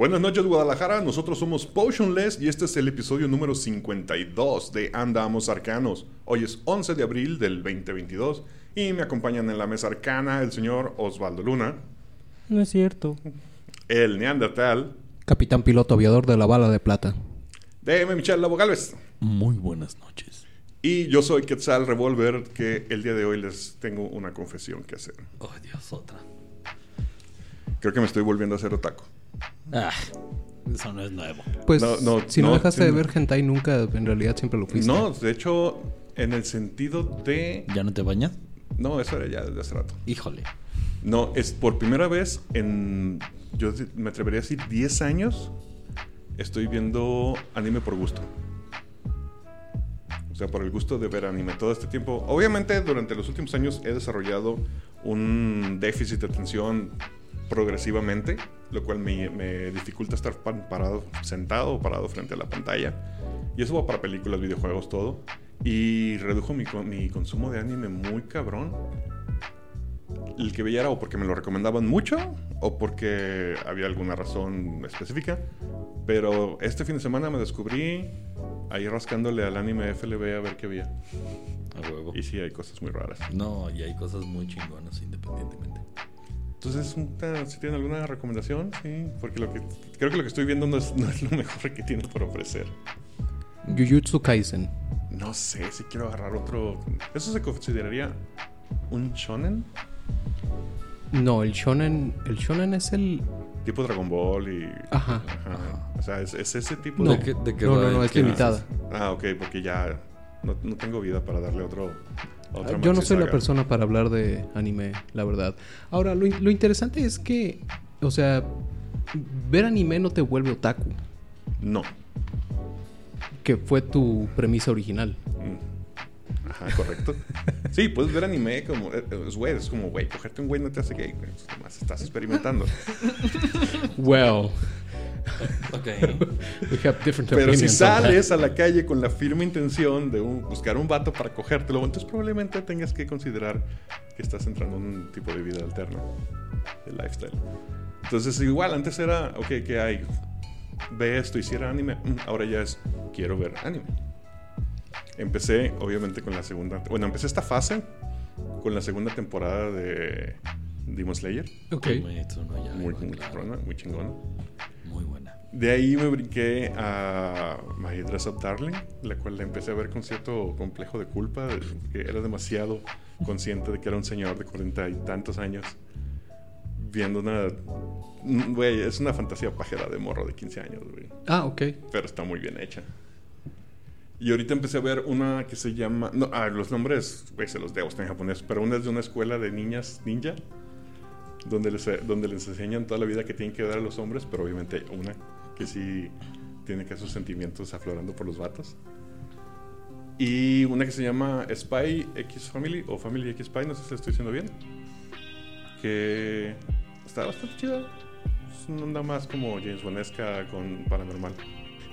Buenas noches Guadalajara, nosotros somos Potionless y este es el episodio número 52 de Andamos Arcanos. Hoy es 11 de abril del 2022 y me acompañan en la mesa arcana el señor Osvaldo Luna, No es cierto. el Neandertal, Capitán piloto aviador de la bala de plata. DM Michelle Labo Galvez Muy buenas noches. y yo soy Quetzal Revolver que el día de hoy les tengo una confesión que hacer. Oh, Dios, otra. Creo que me estoy volviendo a hacer otaku. Ah, eso no es nuevo. Pues No, no, si no, no, dejaste sí, de ver hentai nunca, en realidad siempre lo fuiste. No, de hecho, en el sentido de... ¿Ya no te bañas? No, eso era ya desde hace rato. Híjole. No, es por primera vez en, yo me atrevería a decir 10 años, estoy viendo anime por gusto. O sea, por el gusto de ver anime todo este tiempo. Obviamente, durante los últimos años he desarrollado un déficit de atención progresivamente, lo cual me, me dificulta estar pa- parado, sentado o parado frente a la pantalla. Y eso va para películas, videojuegos, todo. Y redujo mi, mi consumo de anime muy cabrón el que veía era o porque me lo recomendaban mucho o porque había alguna razón específica. Pero este fin de semana me descubrí ahí rascándole al anime FLB a ver qué había. A huevo. Y sí, hay cosas muy raras. No, y hay cosas muy chingonas independientemente. Entonces, si tienen alguna recomendación, sí, porque lo que creo que lo que estoy viendo no es, no es lo mejor que tiene por ofrecer. Jujutsu Kaisen. No sé si quiero agarrar otro. ¿Eso se consideraría un shonen? No, el shonen, el shonen es el... Tipo Dragon Ball y. Ajá. Ajá. O sea, es, es ese tipo No, de. ¿De qué- de qué no, no, no, es limitada. Ah, ok, porque ya no, no tengo vida para darle otro. Otra Yo no soy la persona para hablar de anime, la verdad. Ahora, lo, in- lo interesante es que, o sea, ver anime no te vuelve otaku, No. que fue tu premisa original. Mm. Ajá, correcto. sí, puedes ver anime como. eh, Es güey, es como, güey, cogerte un güey no te hace gay, güey. Nomás estás experimentando. Well, Ok. we have different Pero si sales a la calle con la firme intención de un- buscar un vato para cogértelo, entonces probablemente tengas que considerar que estás entrando en un tipo de vida alterna, de lifestyle. Entonces, igual, antes era, ok, ¿qué hay? Ve esto, hiciera anime. Mm, Ahora ya es, quiero ver anime. Empecé, obviamente, con la segunda. Bueno, empecé esta fase con la segunda temporada de Demon Slayer. Ok. Muy, muy cabrona, muy chingona. Muy buena. De ahí me brinqué a My Dress Up Darling, la cual la empecé a ver con cierto complejo de culpa, de que era demasiado consciente de que era un señor de cuarenta y tantos años viendo una... Güey, es una fantasía pajera de morro de 15 años, güey. Ah, ok. Pero está muy bien hecha. Y ahorita empecé a ver una que se llama... No, ah, los nombres, güey, se los debo, está en japonés. Pero una es de una escuela de niñas ninja. Donde les, donde les enseñan toda la vida que tienen que dar a los hombres. Pero obviamente una que sí tiene que sus sentimientos aflorando por los vatos. Y una que se llama Spy X Family o Family X Spy, no sé si lo estoy diciendo bien. Que está bastante chida. Es una onda más como James Bonesca con paranormal.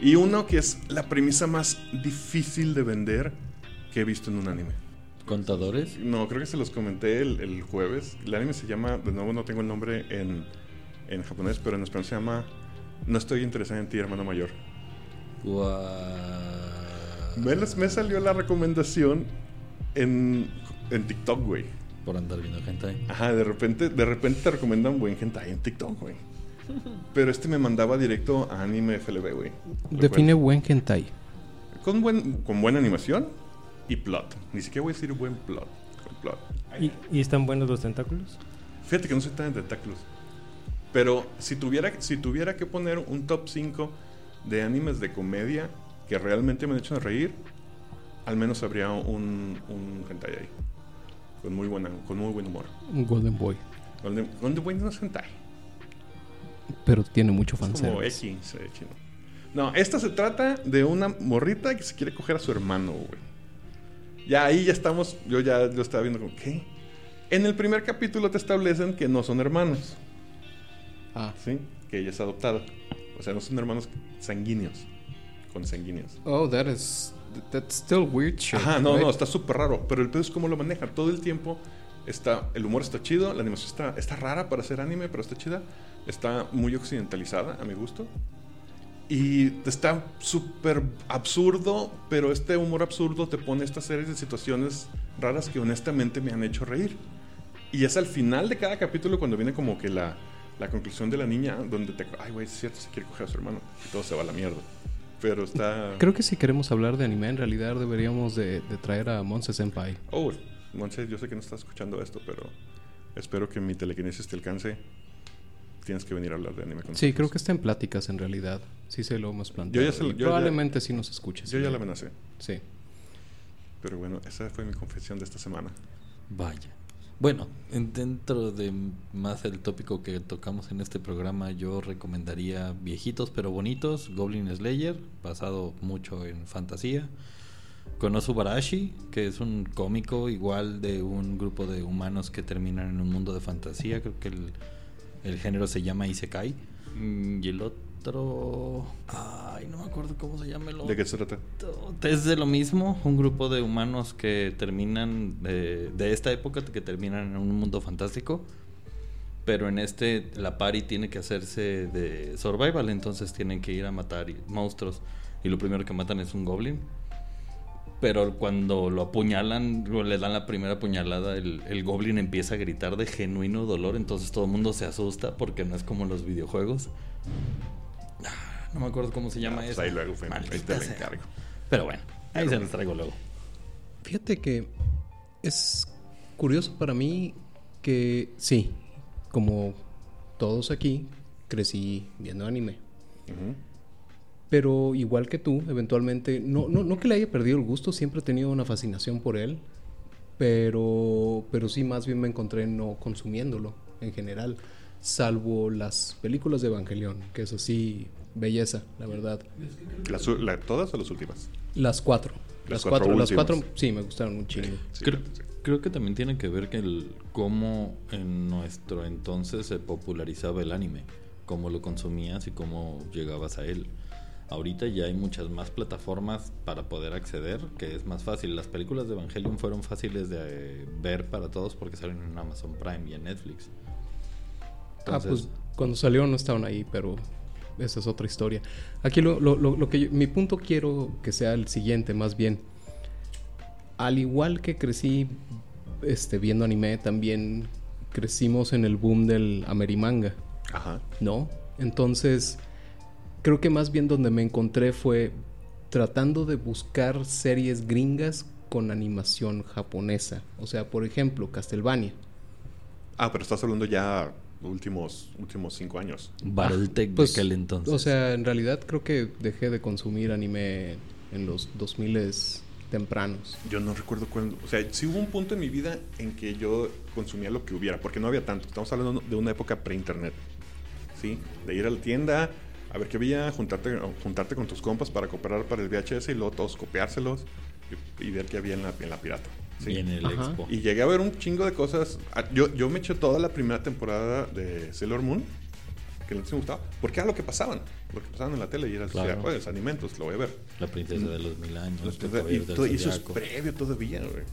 Y uno que es la premisa más difícil de vender que he visto en un anime. ¿Contadores? No, creo que se los comenté el, el jueves. El anime se llama, de nuevo no tengo el nombre en, en japonés, pero en español se llama No estoy interesado en ti, hermano mayor. Guau. Me, me salió la recomendación en, en TikTok, güey. Por andar viendo gente. Ajá, de repente, de repente te recomiendan buen hentai en TikTok, güey. Pero este me mandaba directo a Anime FLB, güey. Define buen hentai. Con, buen, con buena animación y plot. Ni siquiera voy a decir buen plot. Plot. ¿Y, y están buenos los tentáculos? Fíjate que no soy tan de tentáculos. Pero si tuviera, si tuviera que poner un top 5 de animes de comedia que realmente me han hecho reír, al menos habría un, un hentai ahí. Con muy, buena, con muy buen humor. Un Golden Boy. Golden, Golden Boy no es hentai. Pero tiene mucho Es como fanservice. X, chino. No, esta se trata de una morrita que se quiere coger a su hermano, güey. Ya ahí ya estamos, yo ya lo estaba viendo como, ¿qué? En el primer capítulo te establecen que no son hermanos, Ah. ¿sí? Que ella es adoptada. O sea, no son hermanos sanguíneos, consanguíneos. Oh, that is... That's still weird shit. Ajá, no, right? no, está súper raro. Pero el pedo es cómo lo maneja. Todo el tiempo Está, el humor está chido, la animación está, está rara para hacer anime, pero está chida. Está muy occidentalizada, a mi gusto. Y está súper absurdo, pero este humor absurdo te pone estas series de situaciones raras que honestamente me han hecho reír. Y es al final de cada capítulo cuando viene como que la, la conclusión de la niña, donde te... Ay, güey, es cierto, se quiere coger a su hermano. Y todo se va a la mierda. Pero está... Creo que si queremos hablar de anime, en realidad deberíamos de, de traer a Monse Senpai. Oh, Monse, yo sé que no estás escuchando esto, pero espero que mi telequinesis te alcance. Tienes que venir a hablar de anime con Sí, nosotros. creo que está en pláticas en realidad. Sí se lo hemos planteado. ya se lo- Y yo ya- probablemente sí nos escuches. Yo ya la amenacé. Sí. Pero bueno, esa fue mi confesión de esta semana. Vaya. Bueno, en- dentro de más el tópico que tocamos en este programa, yo recomendaría viejitos pero bonitos, Goblin Slayer, basado mucho en fantasía. Konosu Barashi, que es un cómico igual de un grupo de humanos que terminan en un mundo de fantasía. Creo que el, el género se llama Isekai. Mm, Y el otro... Ay, no me acuerdo cómo se llama el otro. ¿De qué se trata? Es de lo mismo, un grupo de humanos que terminan de, de esta época, que terminan en un mundo fantástico. Pero en este, la party tiene que hacerse de survival, entonces tienen que ir a matar monstruos. Y lo primero que matan es un goblin. Pero cuando lo apuñalan, le dan la primera puñalada, el, el goblin empieza a gritar de genuino dolor. Entonces todo el mundo se asusta porque no es como los videojuegos. Ah, No me acuerdo cómo se llama Ah, pues eso. ahí luego, Femi, ahí te encargo. Pero bueno, ahí se los traigo luego. Fíjate que es curioso para mí que sí, como todos aquí, crecí viendo anime. Pero igual que tú, eventualmente, no, no, no que le haya perdido el gusto, siempre he tenido una fascinación por él, pero, pero sí más bien me encontré no consumiéndolo en general, salvo las películas de Evangelion, que es así, belleza, la verdad. ¿Las u- la- ¿Todas o las últimas? Las cuatro. Las Las, cuatro cuatro, las cuatro, sí, me gustaron un chingo. Sí, creo, sí. creo que también tiene que ver que el cómo en nuestro entonces se popularizaba el anime, cómo lo consumías y cómo llegabas a él. Ahorita ya hay muchas más plataformas para poder acceder, que es más fácil. Las películas de Evangelion fueron fáciles de eh, ver para todos porque salen en Amazon Prime y en Netflix. Ah, pues cuando salió no estaban ahí, pero esa es otra historia. Aquí lo, lo- lo- lo que yo- mi punto quiero que sea el siguiente, más bien. Al igual que crecí este, viendo anime, también crecimos en el boom del Amerimanga, Ajá. ¿no? Entonces, creo que más bien donde me encontré fue tratando de buscar series gringas con animación japonesa. O sea, por ejemplo, Castlevania. Ah, pero estás hablando ya últimos, últimos cinco años. Battletech Pues, de aquel entonces. O sea, en realidad creo que dejé de consumir anime en los 2000 tempranos. Yo no recuerdo cuándo. O sea, sí hubo un punto en mi vida en que yo consumía lo que hubiera, porque no había tanto. Estamos hablando de una época pre-internet. ¿Sí? De ir a la tienda, a ver qué había, juntarte, juntarte con tus compas para cooperar para el VHS y luego todos copiárselos y, y ver qué había en la, en la pirata. ¿Sí? y en el Ajá. Expo. Y llegué a ver un chingo de cosas. Ah, Yo, yo me eché toda la primera temporada de Sailor Moon, que no me gustaba, porque era lo que pasaban, lo que pasaban en la tele y era, Claro. o sea, pues, alimentos, lo voy a ver. La princesa de los mil años. Los- y, todo- y eso es previo todavía, güey.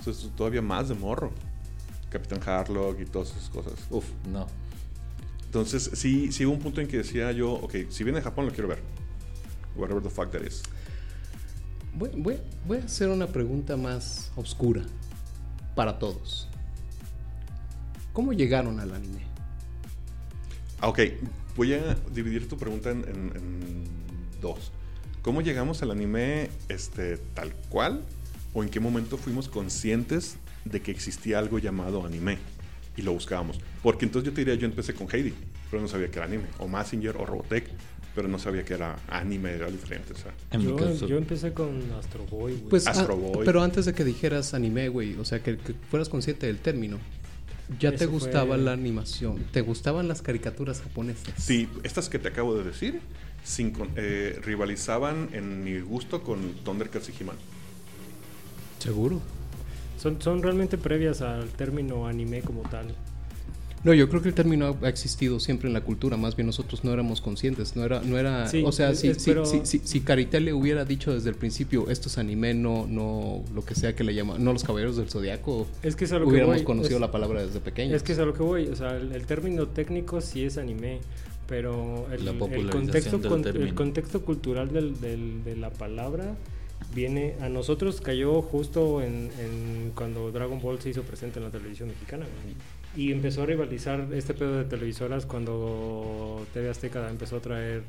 Eso es todavía más de morro. Capitán Harlock y todas esas cosas. Uf, no. Entonces, sí, sí hubo un punto en que decía yo, ok, si viene de Japón lo quiero ver. Whatever the fuck that is. Voy, a hacer una pregunta más oscura para todos. ¿Cómo llegaron al anime? Ah, ok, voy a dividir tu pregunta en, en- en dos. ¿Cómo llegamos al anime este, tal cual? ¿O en qué momento fuimos conscientes de que existía algo llamado anime? Y lo buscábamos. Porque entonces yo te diría, yo empecé con Heidi, pero no sabía que era anime. O Massinger o Robotech, pero no sabía que era anime, era diferente. O sea, En mi Yo, caso, yo empecé con Astro Boy, güey. Pues, Astro ah, Boy. pero antes de que dijeras anime, güey, o sea, que, que fueras consciente del término, ya te gustaba fue- la animación, te gustaban las caricaturas japonesas. sí, estas que te acabo de decir sin eh, rivalizaban en mi gusto con Thundercats y He-Man. Seguro. Son, son realmente previas al término anime como tal. No, yo creo que el término ha existido siempre en la cultura, más bien nosotros no éramos conscientes, no era, no era, Sí, o sea, es- si, es- si, si, si, si Caritel le hubiera dicho desde el principio, esto es anime, no, no, lo que sea que le llaman, no los caballeros del zodiaco, Es que es a lo que hubiéramos voy, conocido es- la palabra desde pequeños. Es que es a lo que voy, o sea, el, el término técnico sí es anime, pero el, La el popularización contexto, del con- término. el contexto cultural del- del- de la palabra viene a nosotros cayó justo en, en cuando Dragon Ball se hizo presente en la televisión mexicana. Y empezó a rivalizar este pedo de televisoras cuando TV Azteca empezó a traer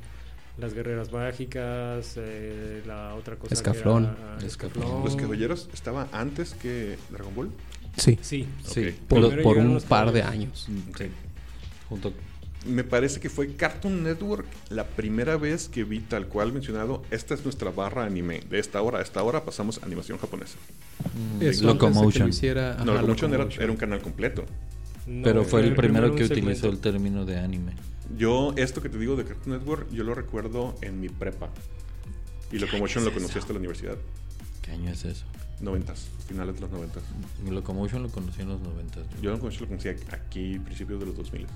las guerreras mágicas eh, la otra cosa que Escaflón. era, ah, Escaflón. Los caballeros estaba antes que Dragon Ball. Sí, sí Sí. Por, un par de años. Sí. Junto Me parece que fue Cartoon Network la primera vez que vi tal cual mencionado, esta es nuestra barra anime. De esta hora a esta hora pasamos animación japonesa. mm, que Locomotion. lo hiciera, ajá, no, Locomotion era, Locomotion. era un canal completo. No, Pero fue el primero un que utilizó el término de anime. Yo, esto que te digo de Cartoon Network, yo lo recuerdo en mi prepa. Y Locomotion lo conocí hasta la universidad. ¿Qué año es eso? Noventas, finales de los noventas. Locomotion lo conocí en los 90. Yo Locomotion lo conocí aquí, principios de los 2000.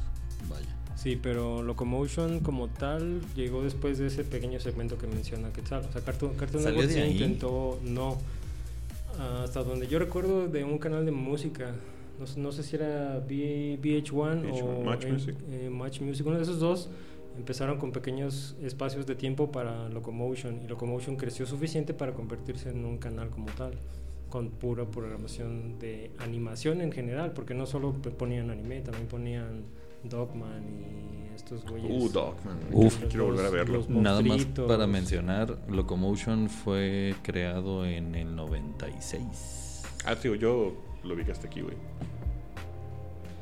Vaya. Sí, pero Locomotion como tal llegó después de ese pequeño segmento que menciona Quetzal. O sea, Cartoon, Cartoon ¿Salió Network sí intentó, no. Hasta donde yo recuerdo de un canal de música. No, sé- no sé si era V- VH1 o VH1, Match Music. eh, Match Music. Uno de esos dos empezaron con pequeños espacios de tiempo para Locomotion. Y Locomotion creció suficiente para convertirse en un canal como tal. Con pura programación de animación en general. Porque no solo ponían anime, también ponían Dogman y estos güeyes. Uh, Dogman. Uf. Quiero volver a verlo. Nada más para mencionar, Locomotion fue creado en el 96. Ah, tío, yo lo vi que hasta aquí, güey.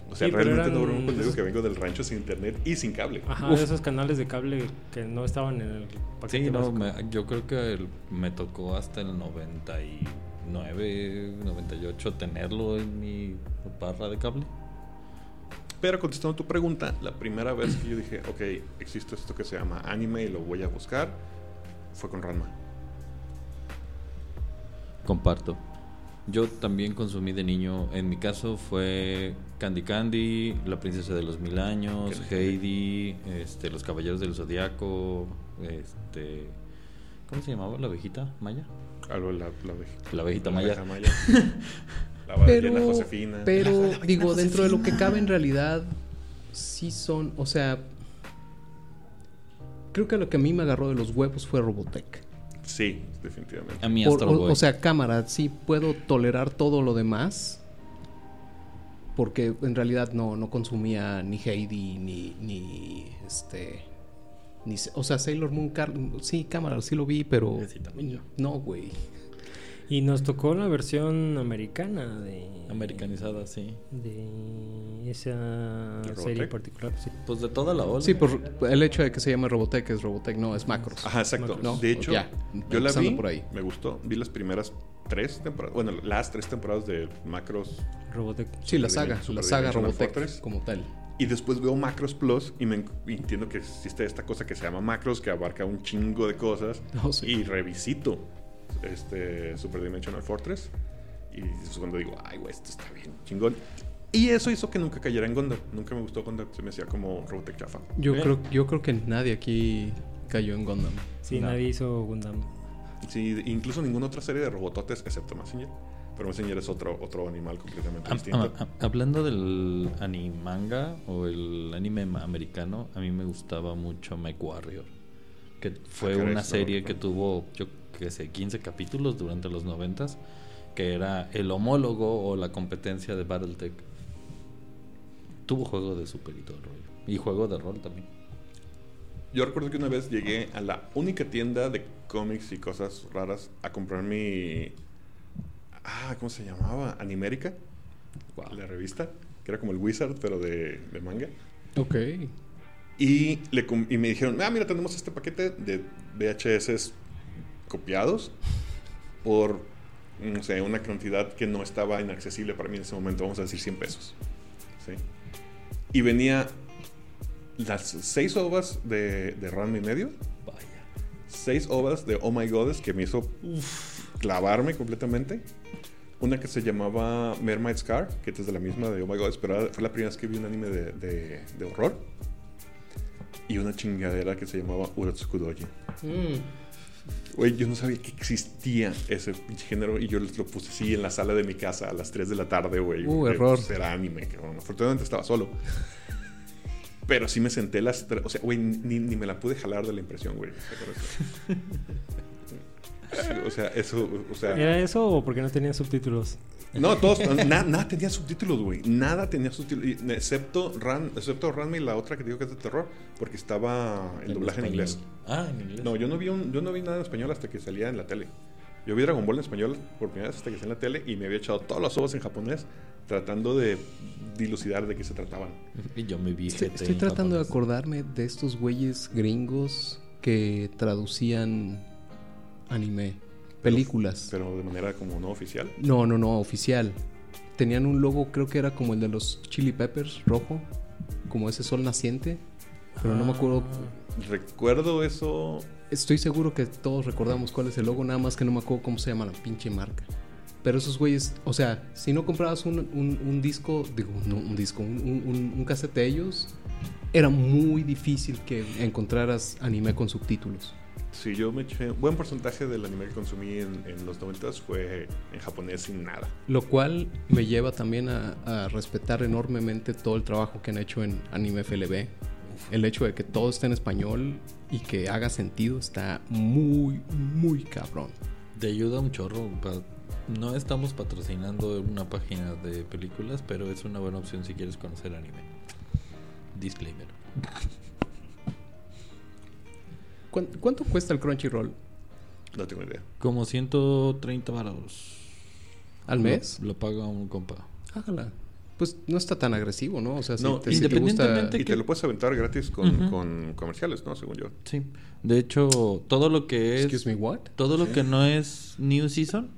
O sea, Sí, realmente no broma cuando digo que vengo del rancho sin internet y sin cable. Ajá, Uf. de esos canales de cable que no estaban en el paquete Sí, no, me- yo creo que el- me tocó hasta el 99, 98 tenerlo en mi barra de cable. Pero contestando tu pregunta, la primera vez que yo dije, ok, existe esto que se llama anime y lo voy a buscar, fue con Ranma. Comparto. Yo también consumí de niño, en mi caso fue Candy Candy, La Princesa de los Mil Años. Heidi, este, Los Caballeros del Zodiaco, este, ¿cómo se llamaba la abejita maya? Algo la, la, abejita la maya. maya. la ballena Pero, Josefina. pero La- digo, dentro de lo que cabe en realidad, sí son, o sea, creo que lo que a mí me agarró de los huevos fue Robotech. Sí, definitivamente. A mí Por- Astro o, Boy. o sea, cámara, sí puedo tolerar todo lo demás. Porque en realidad no, no consumía ni Heidi, ni, ni este. Ni, o sea, Sailor Moon, Car- sí, cámara, sí lo vi, pero. Sí, también yo. No, güey. Y nos tocó la versión americana de. Americanizada, sí. De esa ¿De serie Robotech? particular. Sí. Pues de toda la ola. Sí, por el hecho de que se llame Robotech es Robotech, no, es Macros. Ajá, exacto. No, de hecho, ya, yo la vi, por ahí. me gustó. Vi las primeras tres temporadas, bueno, las tres temporadas de Macros Robotech. Sí, la saga, la saga Robotech como tal. Y después veo Macros Plus y me en- y entiendo que existe esta cosa que se llama Macros, que abarca un chingo de cosas. Oh, sí. Y revisito este Super Dimensional Fortress. Y es cuando digo, ay, güey, esto está bien chingón. Y eso hizo que nunca cayera en Gundam. Nunca me gustó Gundam. Se me hacía como Robotech chafa. Yo Eh. creo, yo creo que nadie aquí cayó en Gundam. Sí, No. nadie hizo Gundam. Sí, incluso ninguna otra serie de robototes excepto Mazinger. Pero Mazinger es otro, otro animal completamente Am- distinto. hablando del animanga o el anime americano, a mí me gustaba mucho Mech Warrior. Que fue Ah, una serie que tuvo, yo qué sé, 15 capítulos durante los 90 que era el homólogo o la competencia de Battletech. Tuvo juego de super y todo el rollo. Y juego de rol también. Yo recuerdo que una vez llegué a la única tienda de cómics y cosas raras a comprar mi. Ah, ¿cómo se llamaba? Animérica. La revista. Que era como el Wizard, pero de, de manga. Ok. Y, le, y me dijeron: Ah, mira, tenemos este paquete de VHS copiados por, no sé, una cantidad que no estaba inaccesible para mí en ese momento. Vamos a decir 100 pesos. ¿Sí? Y venía las seis ovas de, de Ranma y medio Vaya. seis ovas de Oh My Goddess que me hizo clavarme completamente. Una que se llamaba Mermaid Scar, que es de la misma de Oh My God, pero fue la primera vez que vi un anime de, de- de horror. Y una chingadera que se llamaba Urotsukudoji. Mm. Güey, yo no sabía que existía ese pinche género y yo lo puse así en la sala de mi casa a las 3 de la tarde, güey. Uh, error. pues, era anime, cabrón. Afortunadamente estaba solo. Pero sí me senté las... O sea, güey, ni, ni me la pude jalar de la impresión, güey. O sea, eso. O sea. ¿Era eso o porque no tenía subtítulos? No, todos, na- nada tenía subtítulos, güey. Nada tenía subtítulos, excepto Ran, excepto Ranma y la otra que digo que es de terror, porque estaba el doblaje en inglés. Ah, en inglés. No, yo no vi un, yo no vi nada en español hasta que salía en la tele. Yo vi Dragon Ball en español por primera vez hasta que salía en la tele y me había echado todas las ovas en japonés tratando de dilucidar de qué se trataban. Y yo me vi Estoy, en tratando de acordarme de estos güeyes gringos que traducían anime, películas. Pero de manera como no oficial. No, no, no, oficial. Tenían un logo, creo que era como el de los Chili Peppers, rojo, como ese sol naciente. Pero no me acuerdo. Recuerdo eso. Estoy seguro que todos recordamos cuál es el logo, nada más que no me acuerdo cómo se llama la pinche marca. Pero esos güeyes, o sea, si no comprabas un, un- un disco, digo, no un disco, un- un cassette de ellos, era muy difícil que encontraras anime con subtítulos. Sí, yo me eché. Buen porcentaje del anime que consumí en, en los 90 fue en japonés sin nada. Lo cual me lleva también a, a respetar enormemente todo el trabajo que han hecho en Anime FLB. El hecho de que todo esté en español y que haga sentido está muy, muy cabrón. Te ayuda un chorro. No estamos patrocinando una página de películas, pero es una buena opción si quieres conocer anime. Disclaimer. ¿Cuán- ¿Cuánto cuesta el Crunchyroll? No tengo idea. Como 130 varos. ¿Al mes? Lo, lo paga un compa. Hágala. Pues no está tan agresivo, ¿no? O sea, si No, te, si te gusta... independientemente- Y te lo puedes aventar gratis con comerciales, ¿no? Según yo. Sí. De hecho, todo lo que es. Excuse me, what? Todo lo que no es New Season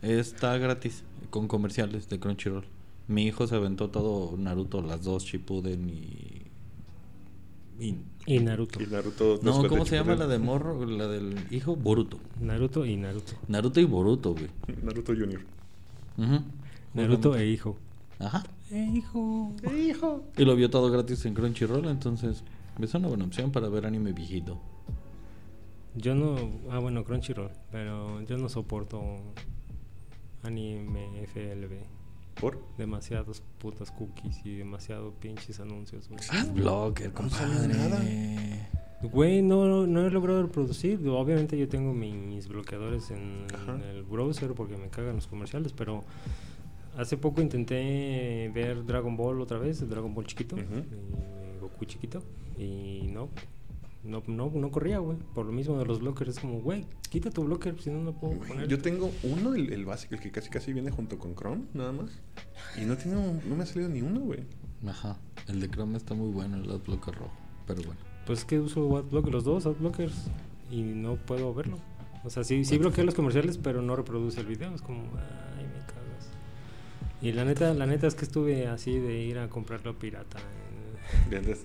está gratis con comerciales de Crunchyroll. Mi hijo se aventó todo Naruto, las dos Shippuden y. y- Y Naruto. Y Naruto. No, ¿cómo se llama la de morro? La del hijo Boruto. Naruto y Naruto. Naruto y Boruto, güey. Naruto Junior. Ujú. Naruto e hijo. Ajá. Eh, hijo. hijo! Y lo vio todo gratis en Crunchyroll, entonces es una buena opción para ver anime viejito. Yo no. Ah, bueno, Crunchyroll. Pero yo no soporto anime FLB. ¿Por? Demasiados putas cookies y demasiado pinches anuncios, güey. Adblocker, compadre. Güey, no, no he logrado reproducir. Obviamente yo tengo mis bloqueadores en el browser porque me cagan los comerciales, pero hace poco intenté ver Dragon Ball otra vez, el Dragon Ball chiquito, y Goku chiquito, y no, no, no, no corría, güey. Por lo mismo de los blockers, es como, güey, quita tu blocker, si no, no puedo poner. Yo tengo uno, el, el básico, el que casi casi viene junto con Chrome, nada más. Y no tiene, un- no me ha salido ni uno, güey. Ajá. El de Chrome está muy bueno, el adblocker rojo. Pero bueno. Pues es que uso adblock, los dos adblockers y no puedo verlo. O sea, sí, sí bloquea los comerciales, pero no reproduce el video. Es como, ay, me cagas. Y la neta, la neta es que estuve así de ir a comprarlo pirata. en- Bien, des-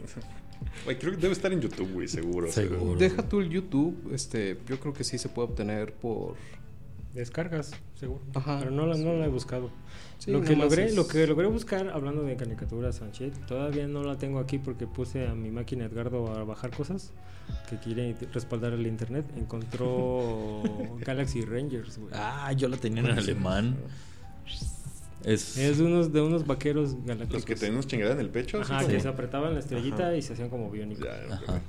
Güey, creo que debe estar en YouTube, güey, seguro. Seguro. Deja tú el YouTube, este, yo creo que sí se puede obtener por... Descargas, seguro. Ajá. Pero no la, no la he buscado. Sí, lo, que logré, es- lo que logré buscar, hablando de caricaturas shit, todavía no la tengo aquí porque puse a mi máquina Edgardo a bajar cosas que quiere respaldar el internet. Encontró Galaxy Rangers, güey. Ah, yo la tenía en alemán. Es, Es de unos, de unos vaqueros galácticos. Los que tienen unos chingadas en el pecho. Ajá, que se apretaban la estrellita Ajá. y se hacían como biónicos. Ya. Ajá.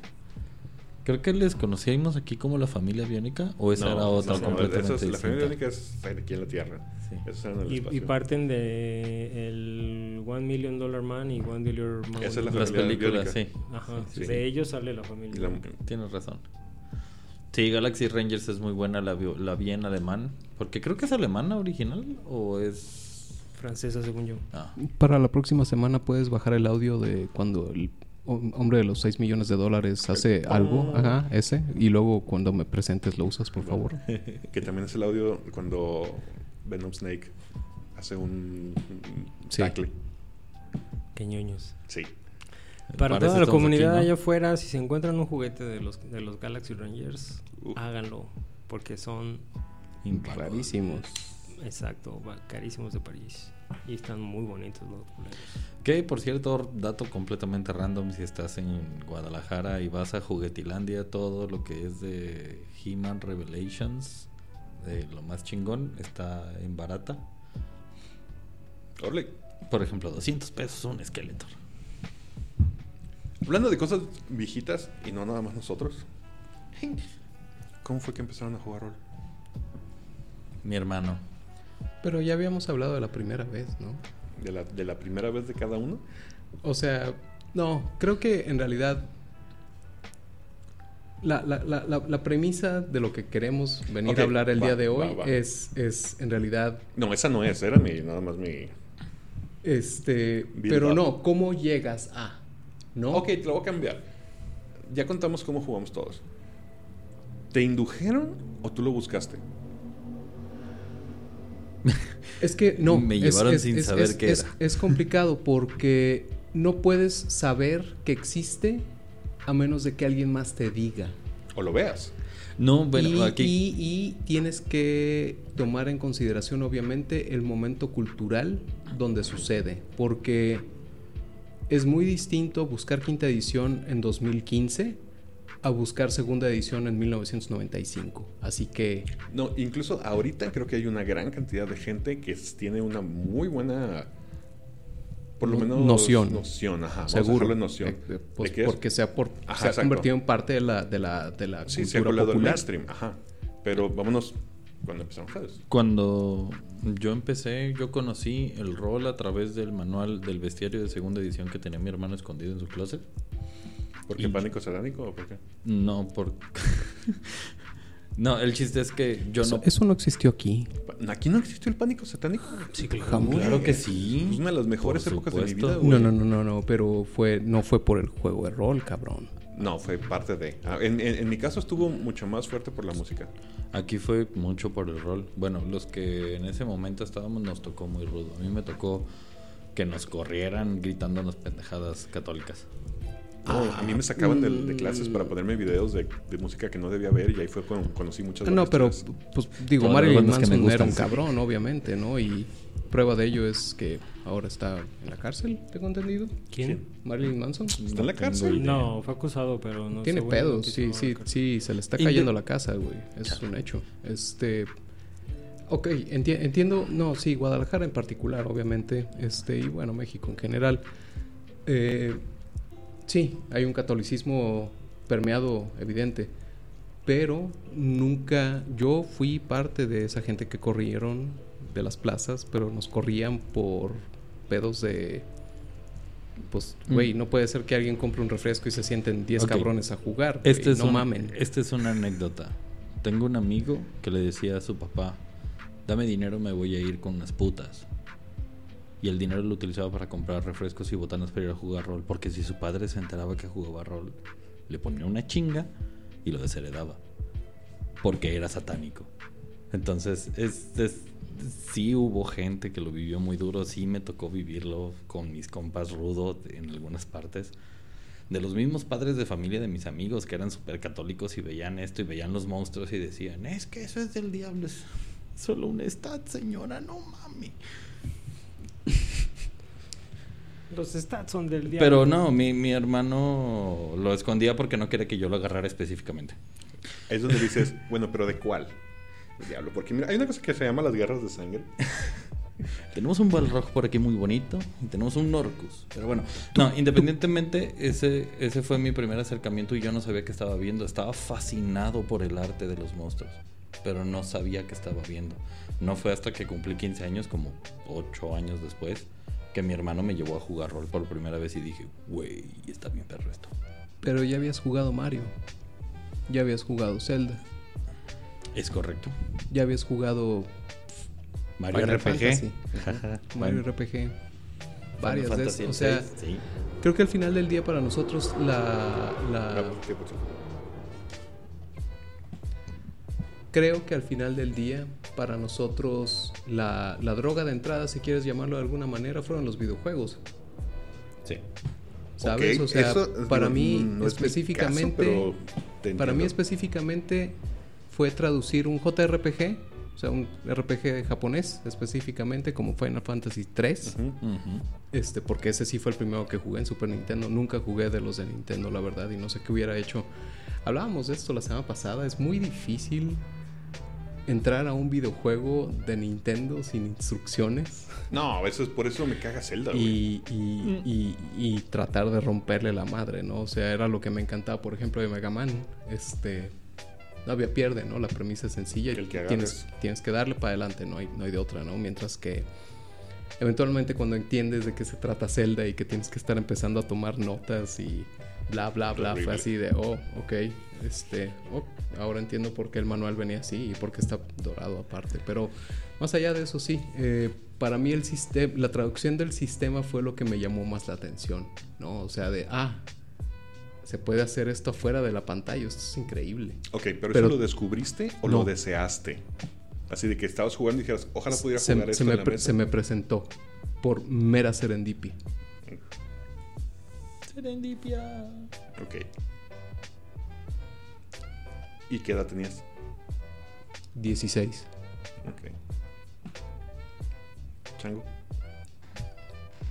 Creo que les conocíamos aquí como la familia biónica o esa No, era otra no, no, completamente eso es- La familia única es aquí en la Tierra. Sí. Esos eran el Y, parten de el One Million Dollar Man y One Billion Man. Esa es la Las familia películas, biónica. sí. Ajá, Sí. de ellos sale la familia. la- biónica. Tienes razón. Sí, Galaxy Rangers es muy buena, la, vi- la vi en alemán. Porque creo que es alemana original o es... Francesa, según yo. Ah, Para la próxima semana puedes bajar el audio de cuando el hom- hombre de los 6 millones de dólares hace algo, ajá, ese, y luego cuando me presentes lo usas, por favor. Que también es el audio cuando Venom Snake hace un, Sí. tackle. Qué ñoños. Sí. Para toda la comunidad aquí, ¿no? allá afuera, si se encuentran un juguete de los, de los Galaxy Rangers, Uh. háganlo. Porque son. Rarísimos. Exacto, carísimos de París. Y están muy bonitos los culeros. Que por cierto, dato completamente random, si estás en Guadalajara y vas a Juguetilandia, todo lo que es de He-Man Revelations, de lo más chingón, está en barata. Orle, Por ejemplo, 200 pesos un esqueleto. Hablando de cosas viejitas y no nada más nosotros. ¿Cómo fue que empezaron a jugar rol? Mi hermano. Pero ya habíamos hablado de la primera vez, ¿no? ¿De la, de la primera vez de cada uno? O sea, no, creo que en realidad la, la- la- la- premisa de lo que queremos venir a hablar el va, día de va, hoy va. Es, es en realidad, No, esa no es, era mi, nada más mi... este, Build pero up. no, ¿cómo llegas a? ¿No? Ok, te lo voy a cambiar. Ya contamos cómo jugamos todos. ¿Te indujeron o tú lo buscaste? Es que no. Me es- llevaron es- sin es- saber es- qué es- era. Es complicado porque no puedes saber que existe a menos de que alguien más te diga. ¿O lo veas? No, bueno, y, aquí. y- y tienes que tomar en consideración, obviamente, el momento cultural donde sucede. Porque es muy distinto buscar quinta edición en 2015 a buscar segunda edición en 1995. Así que No, incluso ahorita creo que hay una gran cantidad de gente que tiene una muy buena... Por lo No- menos... noción. Noción, ajá. Seguro. noción. eh, eh, pues, ¿De qué es? porque se ha, por- Ajá, se ha exacto. convertido en parte de la, de la, de la Sí, se ha colado el popular. mainstream, ajá. Pero vámonos cuando empezaron ustedes. Cuando yo empecé, yo conocí el rol a través del manual del bestiario de segunda edición que tenía mi hermano escondido en su closet. ¿Por qué Y- pánico satánico o por qué? No, por. no, el chiste es que yo Eso, no. eso no existió aquí. ¿Aquí no existió el pánico satánico? Sí. Claro que sí. Es una de las mejores Por épocas de mi vida, güey. No, no, no, no, no, pero fue, no fue por el juego de rol, cabrón. No, fue parte de. Ah, en, en- en mi caso estuvo mucho más fuerte por la música. Aquí fue mucho por el rol. Bueno, los que en ese momento estábamos nos tocó muy rudo. A mí me tocó que nos corrieran gritándonos pendejadas católicas. No, a mí me sacaban de, de mm. clases para ponerme videos de, de música que no debía ver y ahí fue cuando conocí muchas No, pero pues digo, Todas Marilyn bandas que me Manson era un sí. cabrón, obviamente, ¿no? Y prueba de ello es que ahora está en la cárcel, tengo entendido. ¿Quién? Marilyn Manson. ¿Está en la cárcel? No, fue acusado, pero no Tiene pedos, sí, sí, sí, se le está cayendo la casa, güey. Es un hecho. Este. Ok, enti- entiendo. No, sí, Guadalajara en particular, obviamente. Este, y bueno, México en general. Eh, sí, hay un catolicismo permeado evidente. Pero nunca. Yo fui parte de esa gente que corrieron de las plazas, pero nos corrían por pedos de. Pues, güey, Mm. no puede ser que alguien compre un refresco y se sienten 10 Ok. cabrones a jugar. güey, Este es no un- mamen. Esta es una anécdota. Tengo un amigo que le decía a su papá, dame dinero, me voy a ir con unas putas. Y el dinero lo utilizaba para comprar refrescos y botanas para ir a jugar rol. Porque si su padre se enteraba que jugaba rol, le ponía una chinga y lo desheredaba. Porque era satánico. Entonces, es, es- sí hubo gente que lo vivió muy duro. Sí me tocó vivirlo con mis compas rudo en algunas partes de los mismos padres de familia de mis amigos que eran súper católicos y veían esto y veían los monstruos y decían, es que eso es del diablo, es solo un stat, señora, no mami. Los stats son del diablo. Pero no, mi, mi hermano lo escondía porque no quería que yo lo agarrara específicamente. Es donde dices, bueno, pero ¿de cuál? Diablo, porque mira, hay una cosa que se llama las guerras de sangre. Tenemos un Balrog por aquí muy bonito y tenemos un Norcus. Pero bueno, no, independientemente, ese, ese fue mi primer acercamiento y yo no sabía que estaba viendo. Estaba fascinado por el arte de los monstruos, pero no sabía que estaba viendo. No fue hasta que cumplí 15 años, como 8 años después, que mi hermano me llevó a jugar rol por primera vez y dije, güey, está bien perro esto. Pero ya habías jugado Mario. Ya habías jugado Zelda. Es correcto. Ya habías jugado Mario Final RPG. Mario Bueno, RPG. Varias esas. O sea, sí. creo que al final del día para nosotros la, la- creo que al final del día para nosotros la, la droga de entrada, si quieres llamarlo de alguna manera, fueron los videojuegos. Sí. ¿Sabes? O sea, eso, para mí no es mi específicamente, caso, pero te para mí específicamente fue traducir un JRPG o sea, un RPG japonés específicamente, como Final Fantasy 3. Ujú. Ujú. Este, porque ese sí fue el primero que jugué en Super Nintendo. Nunca jugué de los de Nintendo, la verdad, y no sé qué hubiera hecho. Hablábamos de esto la semana pasada. Es muy difícil entrar a un videojuego de Nintendo sin instrucciones No, eso es por eso me caga Zelda, güey. y, y- y- y tratar de romperle la madre, ¿no? O sea, era lo que me encantaba, por ejemplo, de Mega Man. Este. No había pierde, ¿no? La premisa es sencilla. Que tienes, tienes que darle para adelante, no hay, no hay de otra, ¿no? Mientras que eventualmente cuando entiendes de qué se trata Zelda y que tienes que estar empezando a tomar notas y bla, bla, bla, fue así de, oh, ok, este, oh, ahora entiendo por qué el manual venía así y por qué está dorado aparte. Pero más allá de eso, sí, eh, para mí el sistema, la traducción del sistema fue lo que me llamó más la atención, ¿no? O sea, de, ah, se puede hacer esto fuera de la pantalla, esto es increíble. Ok, pero, Pero- ¿eso lo descubriste o No. lo deseaste? Así de que estabas jugando y dijeras, ojalá pudiera Se, jugar se esto me, en la mesa. se me presentó por mera serendipia. Serendipia. Ok. ¿Y qué edad tenías? 16. Ok. Chango.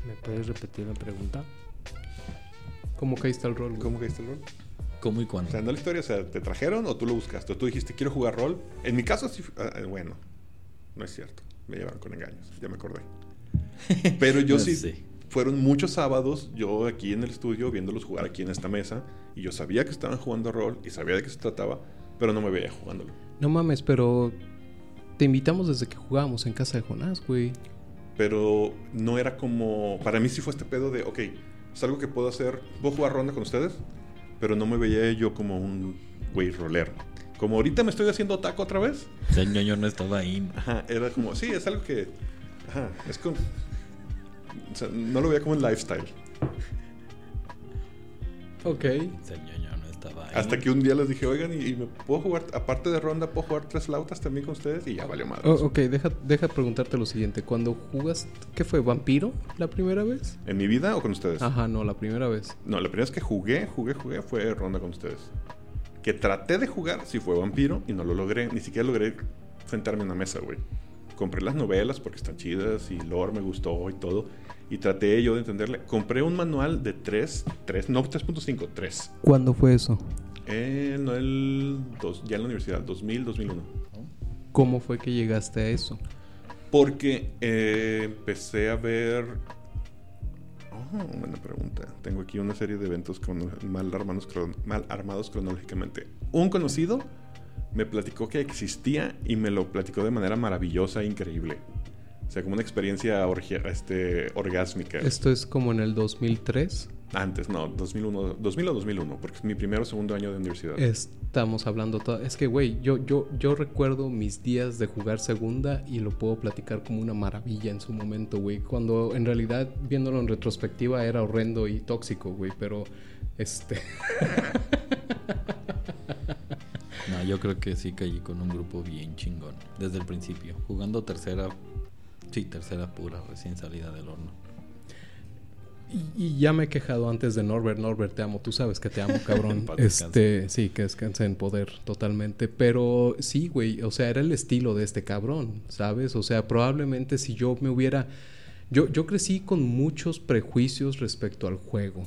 ¿Me puedes repetir la pregunta? ¿Cómo caíste al rol? güey? ¿Cómo caíste el rol? ¿Cómo y O cuándo? sea, no la historia, o sea, ¿te trajeron o tú lo buscaste? O tú dijiste, quiero jugar rol. En mi caso, sí. ah, bueno, no es cierto. Me llevaron con engaños, ya me acordé. Pero yo No sí. sé. Fueron muchos sábados yo aquí en el estudio viéndolos jugar aquí en esta mesa. Y yo sabía que estaban jugando rol y sabía de qué se trataba, pero no me veía jugándolo. No mames, pero te invitamos desde que jugábamos en casa de Jonás, güey. Pero no era como. Para mí sí fue este pedo de, ok, es algo que puedo hacer. Puedo jugar ronda con ustedes, pero no me veía yo como un güey rolero. Como ahorita me estoy haciendo taco otra vez. El ñoño no estaba ahí. Ajá, era como, sí, es algo que. Ajá, es con. O sea, no lo veía como un lifestyle. Ok. El ñoño no estaba ahí. Hasta que un día les dije, oigan, ¿y, y me puedo jugar, aparte de ronda, puedo jugar tres flautas también con ustedes? Y ya valió madre. Oh, ok, deja, deja preguntarte lo siguiente. Cuando jugas, ¿qué fue? ¿Vampiro la primera vez? ¿En mi vida o con ustedes? Ajá, no, la primera vez. No, la primera vez que jugué, jugué, jugué fue ronda con ustedes. Que traté de jugar, sí fue vampiro y no lo logré. Ni siquiera logré sentarme en una mesa, güey. Compré las novelas porque están chidas y lore me gustó y todo. Y traté yo de entenderle. Compré un manual de 3, 3, no 3.5, 3. ¿Cuándo fue eso? No el dos, ya en la universidad, 2000, 2001. ¿Cómo fue que llegaste a eso? Porque eh, empecé a ver. Oh, buena pregunta. Tengo aquí una serie de eventos crono- mal, armados, mal armados cronológicamente. Un conocido me platicó que existía y me lo platicó de manera maravillosa e increíble. O sea, como una experiencia este, orgásmica. Esto es como en el 2003. Antes, no, 2001, 2000 o 2001, porque es mi primer o segundo año de universidad. Estamos hablando todo. Es que, güey, yo, yo, yo recuerdo mis días de jugar segunda y lo puedo platicar como una maravilla en su momento, güey. Cuando en realidad, viéndolo en retrospectiva, era horrendo y tóxico, güey. Pero, este. Yo creo que sí caí con un grupo bien chingón. Desde el principio. Jugando tercera. Sí, tercera pura, recién salida del horno. Y, y ya me he quejado antes de Norbert. Norbert, te amo. Tú sabes que te amo, cabrón. Este, sí, que descanse en poder totalmente. Pero sí, güey. O sea, era el estilo de este cabrón, ¿sabes? O sea, probablemente si yo me hubiera. Yo, yo crecí con muchos prejuicios respecto al juego.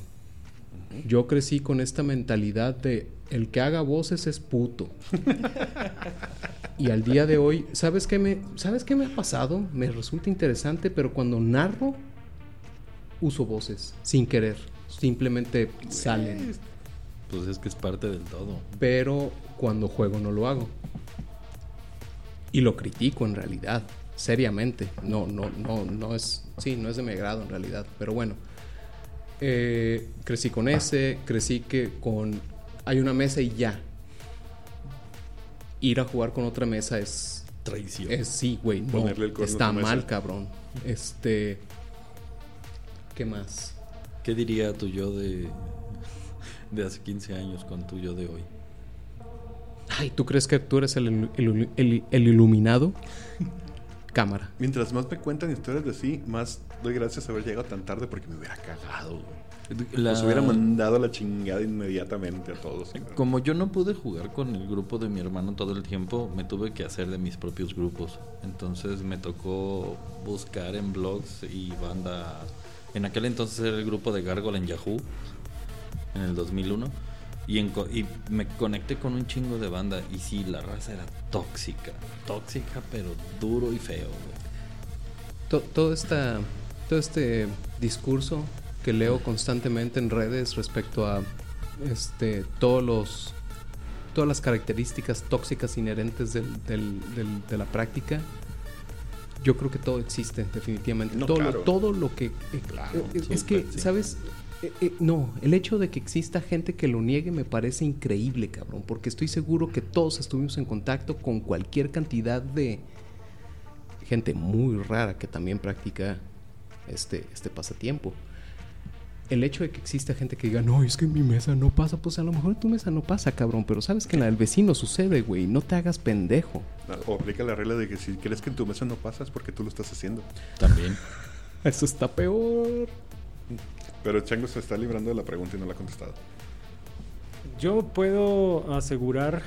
Yo crecí con esta mentalidad de el que haga voces es puto. y al día de hoy, ¿sabes qué me, ¿sabes qué me ha pasado? Me resulta interesante, pero cuando narro, uso voces sin querer. Simplemente salen. Pues es que es parte del todo. Pero cuando juego no lo hago. Y lo critico en realidad, seriamente. No, no, no, no es. Sí, no es de mi agrado en realidad. Pero bueno. Eh, crecí con ese, crecí que con. Hay una mesa y ya. Ir a jugar con otra mesa es. Traición. Es sí, güey. No, Ponerle el está mesa. mal, cabrón. Este. ¿Qué más? ¿Qué diría tu yo de, de hace 15 años con tu yo de hoy? Ay, ¿tú crees que tú eres el, el- el- el iluminado? Cámara. Mientras más me cuentan historias de sí, más doy gracias a haber llegado tan tarde porque me hubiera cagado, güey. La- Los hubiera mandado la chingada inmediatamente a todos. Como yo no pude jugar con el grupo de mi hermano todo el tiempo, me tuve que hacer de mis propios grupos. Entonces me tocó buscar en blogs y banda. En aquel entonces era el grupo de Gargoyle en Yahoo, en el 2001. Y, en co- y me conecté con un chingo de banda. Y sí, la raza era tóxica. Tóxica, pero duro y feo. güey. To- todo, esta, todo este discurso que leo constantemente en redes respecto a este, todos los, todas las características tóxicas inherentes del- del- del- de la práctica, yo creo que todo existe definitivamente. No, todo, claro. todo lo que... eh, Claro, eh, es que. ¿sabes? Eh, eh, no, el hecho de que exista gente que lo niegue me parece increíble, cabrón, porque estoy seguro que todos estuvimos en contacto con cualquier cantidad de gente muy rara que también practica este, este pasatiempo. El hecho de que exista gente que diga, no, es que en mi mesa no pasa, pues a lo mejor en tu mesa no pasa, cabrón, pero sabes que en la del vecino sucede, güey, no te hagas pendejo. O aplica la regla de que si crees que en tu mesa no pasa es porque tú lo estás haciendo. También. Eso está peor. Pero Chango se está librando de la pregunta y no la ha contestado. Yo puedo asegurar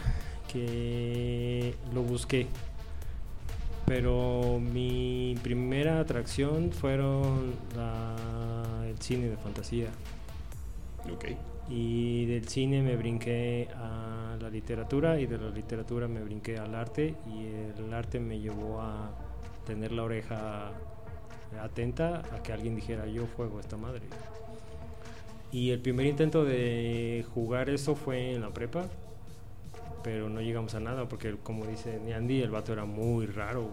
que lo busqué. Pero mi primera atracción fueron la- el cine de fantasía. Ok. Y del cine me brinqué a la literatura y de la literatura me brinqué al arte y el arte me llevó a tener la oreja atenta a que alguien dijera yo juego esta madre. Y el primer intento de jugar eso fue en la prepa, pero no llegamos a nada porque como dice Andy, el vato era muy raro,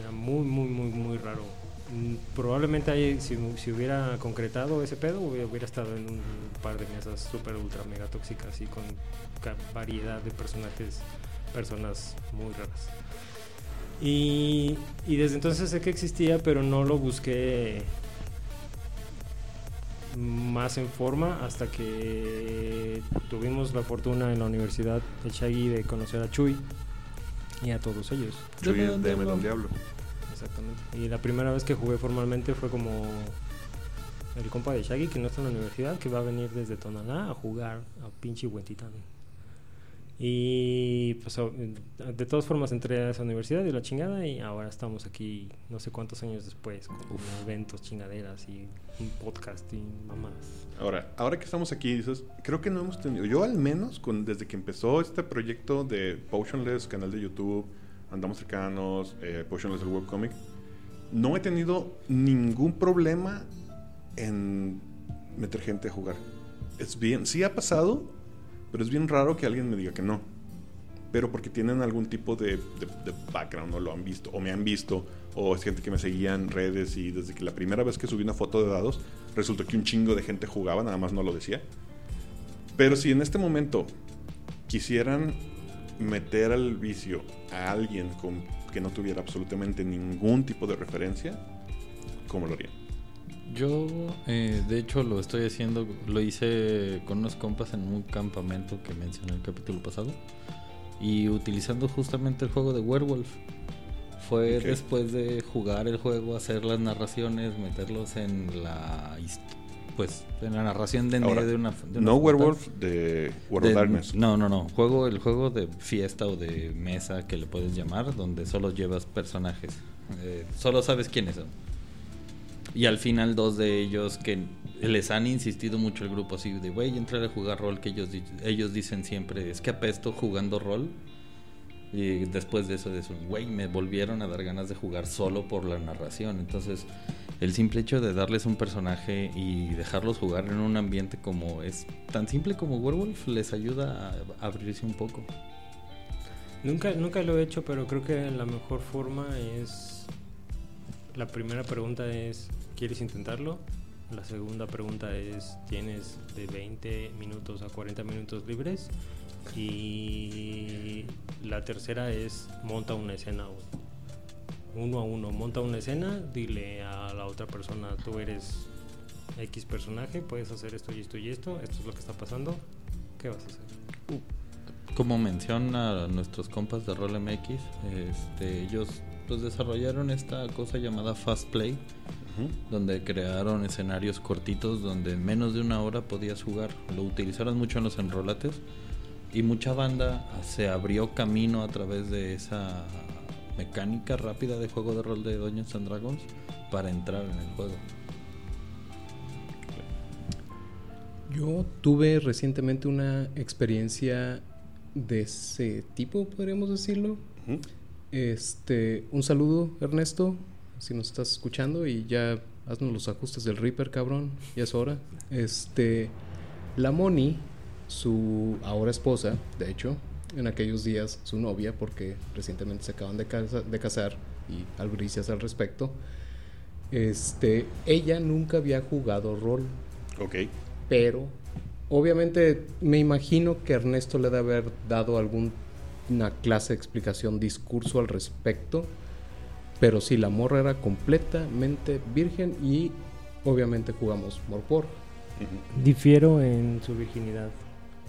era muy, muy, muy, muy raro. Mm, Probablemente ahí, si, hubiera concretado ese pedo, hubiera, estado en un par de mesas super ultra mega tóxicas y con variedad de personajes, personas muy raras. Y desde entonces sé que existía, pero no lo busqué más en forma hasta que tuvimos la fortuna en la Universidad de Chagui de conocer a Chuy y a todos ellos. Chuy de diablo. Don Diablo. Exactamente. Y la primera vez que jugué formalmente fue como el compa de Shaggy, que no está en la universidad, que va a venir desde Tonalá a jugar a pinche Huentitán. Y pues o- de todas formas entré a esa universidad y la chingada y ahora estamos aquí no sé cuántos años después con eventos, chingaderas y un podcast y mamás. Ahora, ahora que estamos aquí, dices, creo que no hemos tenido, yo al menos, con, desde que empezó este proyecto de Potionless, canal de YouTube, Andamos Cercanos, eh, Potionless el webcomic, no he tenido ningún problema en meter gente a jugar. Es bien, sí ha pasado, pero es bien raro que alguien me diga que no. Pero porque tienen algún tipo de, background, o lo han visto, o me han visto, o es gente que me seguía en redes y desde que la primera vez que subí una foto de dados, resultó que un chingo de gente jugaba, nada más no lo decía. Pero si en este momento quisieran meter al vicio a alguien con, que no tuviera absolutamente ningún tipo de referencia, ¿cómo lo harían? Yo, eh, de hecho, lo estoy haciendo, lo hice con unos compas en un campamento que mencioné el capítulo pasado. Y utilizando justamente el juego de Werewolf. Fue después de jugar el juego, hacer las narraciones, meterlos en la pues en la narración de, Ahora, de una de una No. Werewolf de World De- of Darkness. No, no, no. Juego, el juego de fiesta o de mesa que le puedes llamar, donde solo llevas personajes. Eh, solo sabes quiénes son. Y al final dos de ellos que les han insistido mucho el grupo así de, güey, entrar a jugar rol, que ellos, ellos dicen siempre, es que apesto jugando rol. Y después de eso, de eso, güey, me volvieron a dar ganas de jugar solo por la narración. Entonces, el simple hecho de darles un personaje y dejarlos jugar en un ambiente como es tan simple como Werewolf les ayuda a abrirse un poco. Nunca, nunca lo he hecho, pero creo que la mejor forma es... La primera pregunta es, ¿quieres intentarlo? La segunda pregunta es, ¿tienes de 20 minutos a 40 minutos libres? Y la tercera es, monta una escena. Uno a uno, monta una escena, dile a la otra persona, tú eres X personaje, puedes hacer esto y esto y esto, esto es lo que está pasando, ¿qué vas a hacer? Como menciona nuestros compas de Rol MX, este, ellos pues desarrollaron esta cosa llamada Fast Play, Ujú. donde crearon escenarios cortitos donde en menos de una hora podías jugar. Lo utilizaron mucho en los enrolates y mucha banda se abrió camino a través de esa mecánica rápida de juego de rol de Dungeons and Dragons para entrar en el juego. Yo tuve recientemente una experiencia de ese tipo, podríamos decirlo. Este, un saludo, Ernesto, si nos estás escuchando y ya haznos los ajustes del Reaper, cabrón, ya es hora. Este, la Moni, su ahora esposa, de hecho, en aquellos días su novia, porque recientemente se acaban de, casa- de casar y albricias al respecto. Este, ella nunca había jugado rol Ok. pero obviamente me imagino que Ernesto le debe haber dado alguna clase de explicación, discurso al respecto, pero sí, la morra era completamente virgen y obviamente jugamos Morpor. Difiero en su virginidad.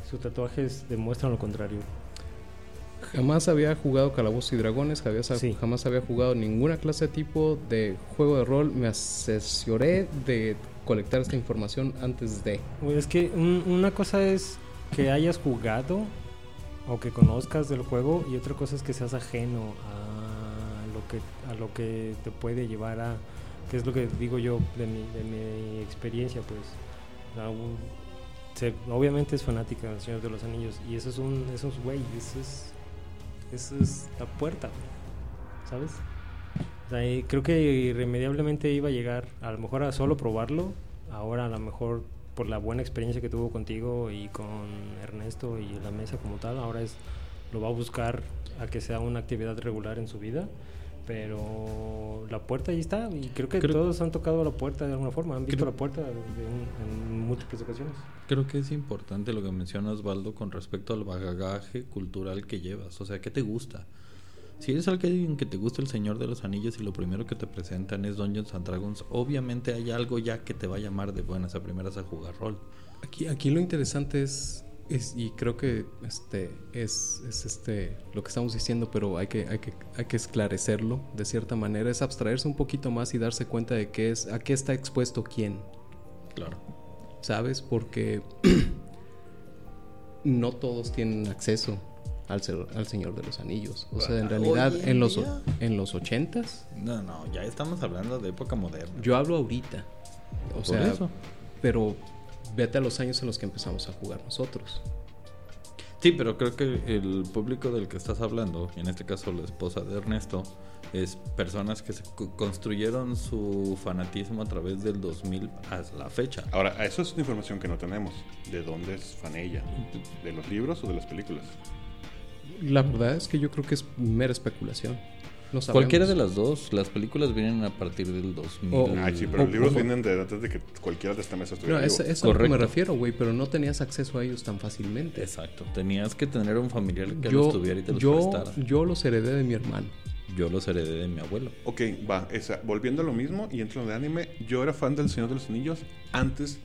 Sus tatuajes demuestran lo contrario. Jamás había jugado Calabozos y Dragones, jamás, Sí. jamás había jugado ninguna clase de tipo de juego de rol. Me asesoré de colectar esta información antes de. Es que un- una cosa es que hayas jugado o que conozcas del juego y otra cosa es que seas ajeno a lo que a lo que te puede llevar a que es lo que digo yo de mi, de mi experiencia pues obviamente es fanática del Señor de los Anillos y eso es un eso es güey eso es eso es la puerta ¿sabes? O creo que irremediablemente iba a llegar a lo mejor a solo probarlo ahora a lo mejor por la buena experiencia que tuvo contigo y con Ernesto y la mesa como tal, ahora es lo va a buscar a que sea una actividad regular en su vida, pero la puerta ahí está y creo que Creo- todos han tocado la puerta de alguna forma, han visto la puerta de un- en múltiples ocasiones. Creo que es importante lo que menciona Osvaldo con respecto al bagaje cultural que llevas. O sea, ¿qué te gusta? Si eres alguien que te gusta el Señor de los Anillos y lo primero que te presentan es Dungeons and Dragons, obviamente hay algo ya que te va a llamar de buenas a primeras a jugar rol. Aquí, aquí lo interesante es, es y creo que este es, es este lo que estamos diciendo, pero hay que, hay que, hay que esclarecerlo de cierta manera, es abstraerse un poquito más y darse cuenta de qué es, a qué está expuesto quién, Claro. ¿sabes? Porque no todos tienen acceso al, al Señor de los Anillos. O sea, en realidad, en en los, en los ochentas, No, no, ya estamos hablando de época moderna. yo hablo ahorita. O Por sea, eso. pero vete a los años en los que empezamos a jugar nosotros. Sí, pero creo que el público del que estás hablando, en este caso la esposa de Ernesto, es personas que se co- construyeron su fanatismo a través del 2000 a la fecha. Ahora, eso es información que no tenemos. ¿De dónde es fan ella? ¿De los libros o de las películas? La verdad es que yo creo que es mera especulación. No sabemos. Cualquiera de las dos, las películas vienen a partir del 2000. Oh, Ah, sí, pero o- los libros vienen de antes de que cualquiera de esta mesa estuviera No, es, a lo que me refiero, güey, pero no tenías acceso a ellos tan fácilmente. Exacto, tenías que tener un familiar que yo, los tuviera y te los yo, prestara. yo los heredé de mi hermano. Yo los heredé de mi abuelo. Ok, va, esa, volviendo a lo mismo y entro en lo de anime, yo era fan del Señor de los Anillos antes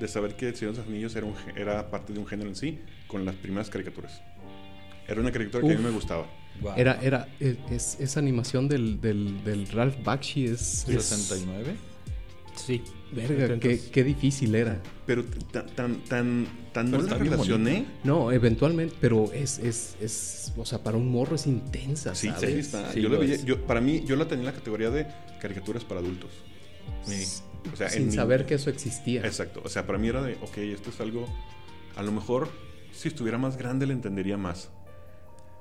de saber que el Señor de los Anillos era, un era parte de un género en sí, con las primeras caricaturas. Era una caricatura que a mí me gustaba. Era, era, es, es- esa animación del, del, del Ralph Bakshi es... es- 69. Sí. verga, qué, qué difícil era. Pero tan, tan, tan, tan no la relacioné. No, eventualmente, pero es, es, es, o sea, para un morro es intensa, Sí, ¿sabes? sí, está. Sí, yo la lo veía- es. yo- para mí, yo la tenía en la categoría de caricaturas para adultos. Sí. O sea, Sin en mi- saber que eso existía. Exacto. O sea, para mí era de, ok, esto es algo. A lo mejor, si estuviera más grande, le entendería más.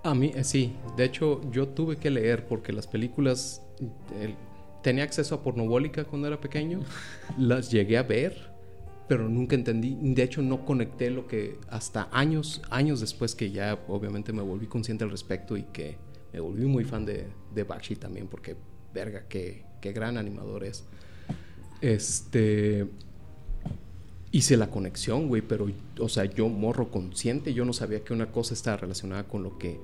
A mí, eh, sí. De hecho, yo tuve que leer porque las películas... el- tenía acceso a pornobólica cuando era pequeño. las llegué a ver, pero nunca entendí. De hecho, no conecté lo que hasta años, años después que ya obviamente me volví consciente al respecto y que me volví muy fan de, de Bakshi también porque, verga, qué, qué gran animador es. Este... Hice la conexión, güey, pero, o sea, yo morro consciente, yo no sabía que una cosa estaba relacionada con lo que...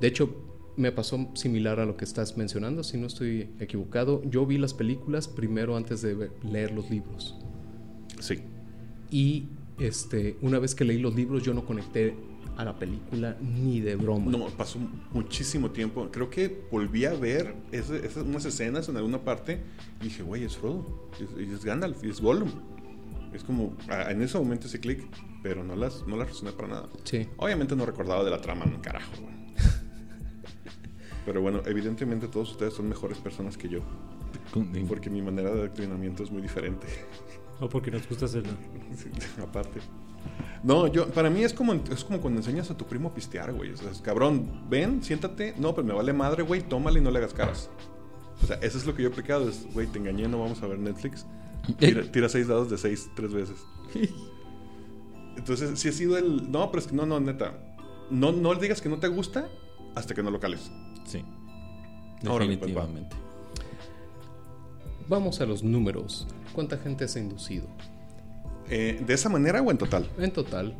De hecho, me pasó similar a lo que estás mencionando, si no estoy equivocado. Yo vi las películas primero antes de leer los libros. Sí. Y este, una vez que leí los libros, yo no conecté a la película ni de broma. No, pasó muchísimo tiempo. Creo que volví a ver ese- esas, unas escenas en alguna parte y dije, güey, es Frodo, es, es Gandalf, es Gollum. Es como, en ese momento ese clic, pero no las, no las razoné para nada. Sí. Obviamente no recordaba de la trama, un carajo, güey. Pero bueno, evidentemente todos ustedes son mejores personas que yo, porque mi manera de entrenamiento es muy diferente. O porque nos gusta hacerlo. Sí, aparte. No, yo, para mí es como, es como cuando enseñas a tu primo a pistear, güey. O sea, es, cabrón, ven, siéntate. No, pero me vale madre, güey, tómale y no le hagas caras. O sea, eso es lo que yo he aplicado. Es, güey, te engañé, no vamos a ver Netflix. Tira, tira seis dados de seis tres veces. Entonces, sí ha sido el... No, pero es que no, no, neta. No, no digas que no te gusta hasta que no lo cales. Sí. Pues, va. Definitivamente. Vamos a los números. ¿Cuánta gente se ha inducido? Eh, ¿De esa manera o en total? En total,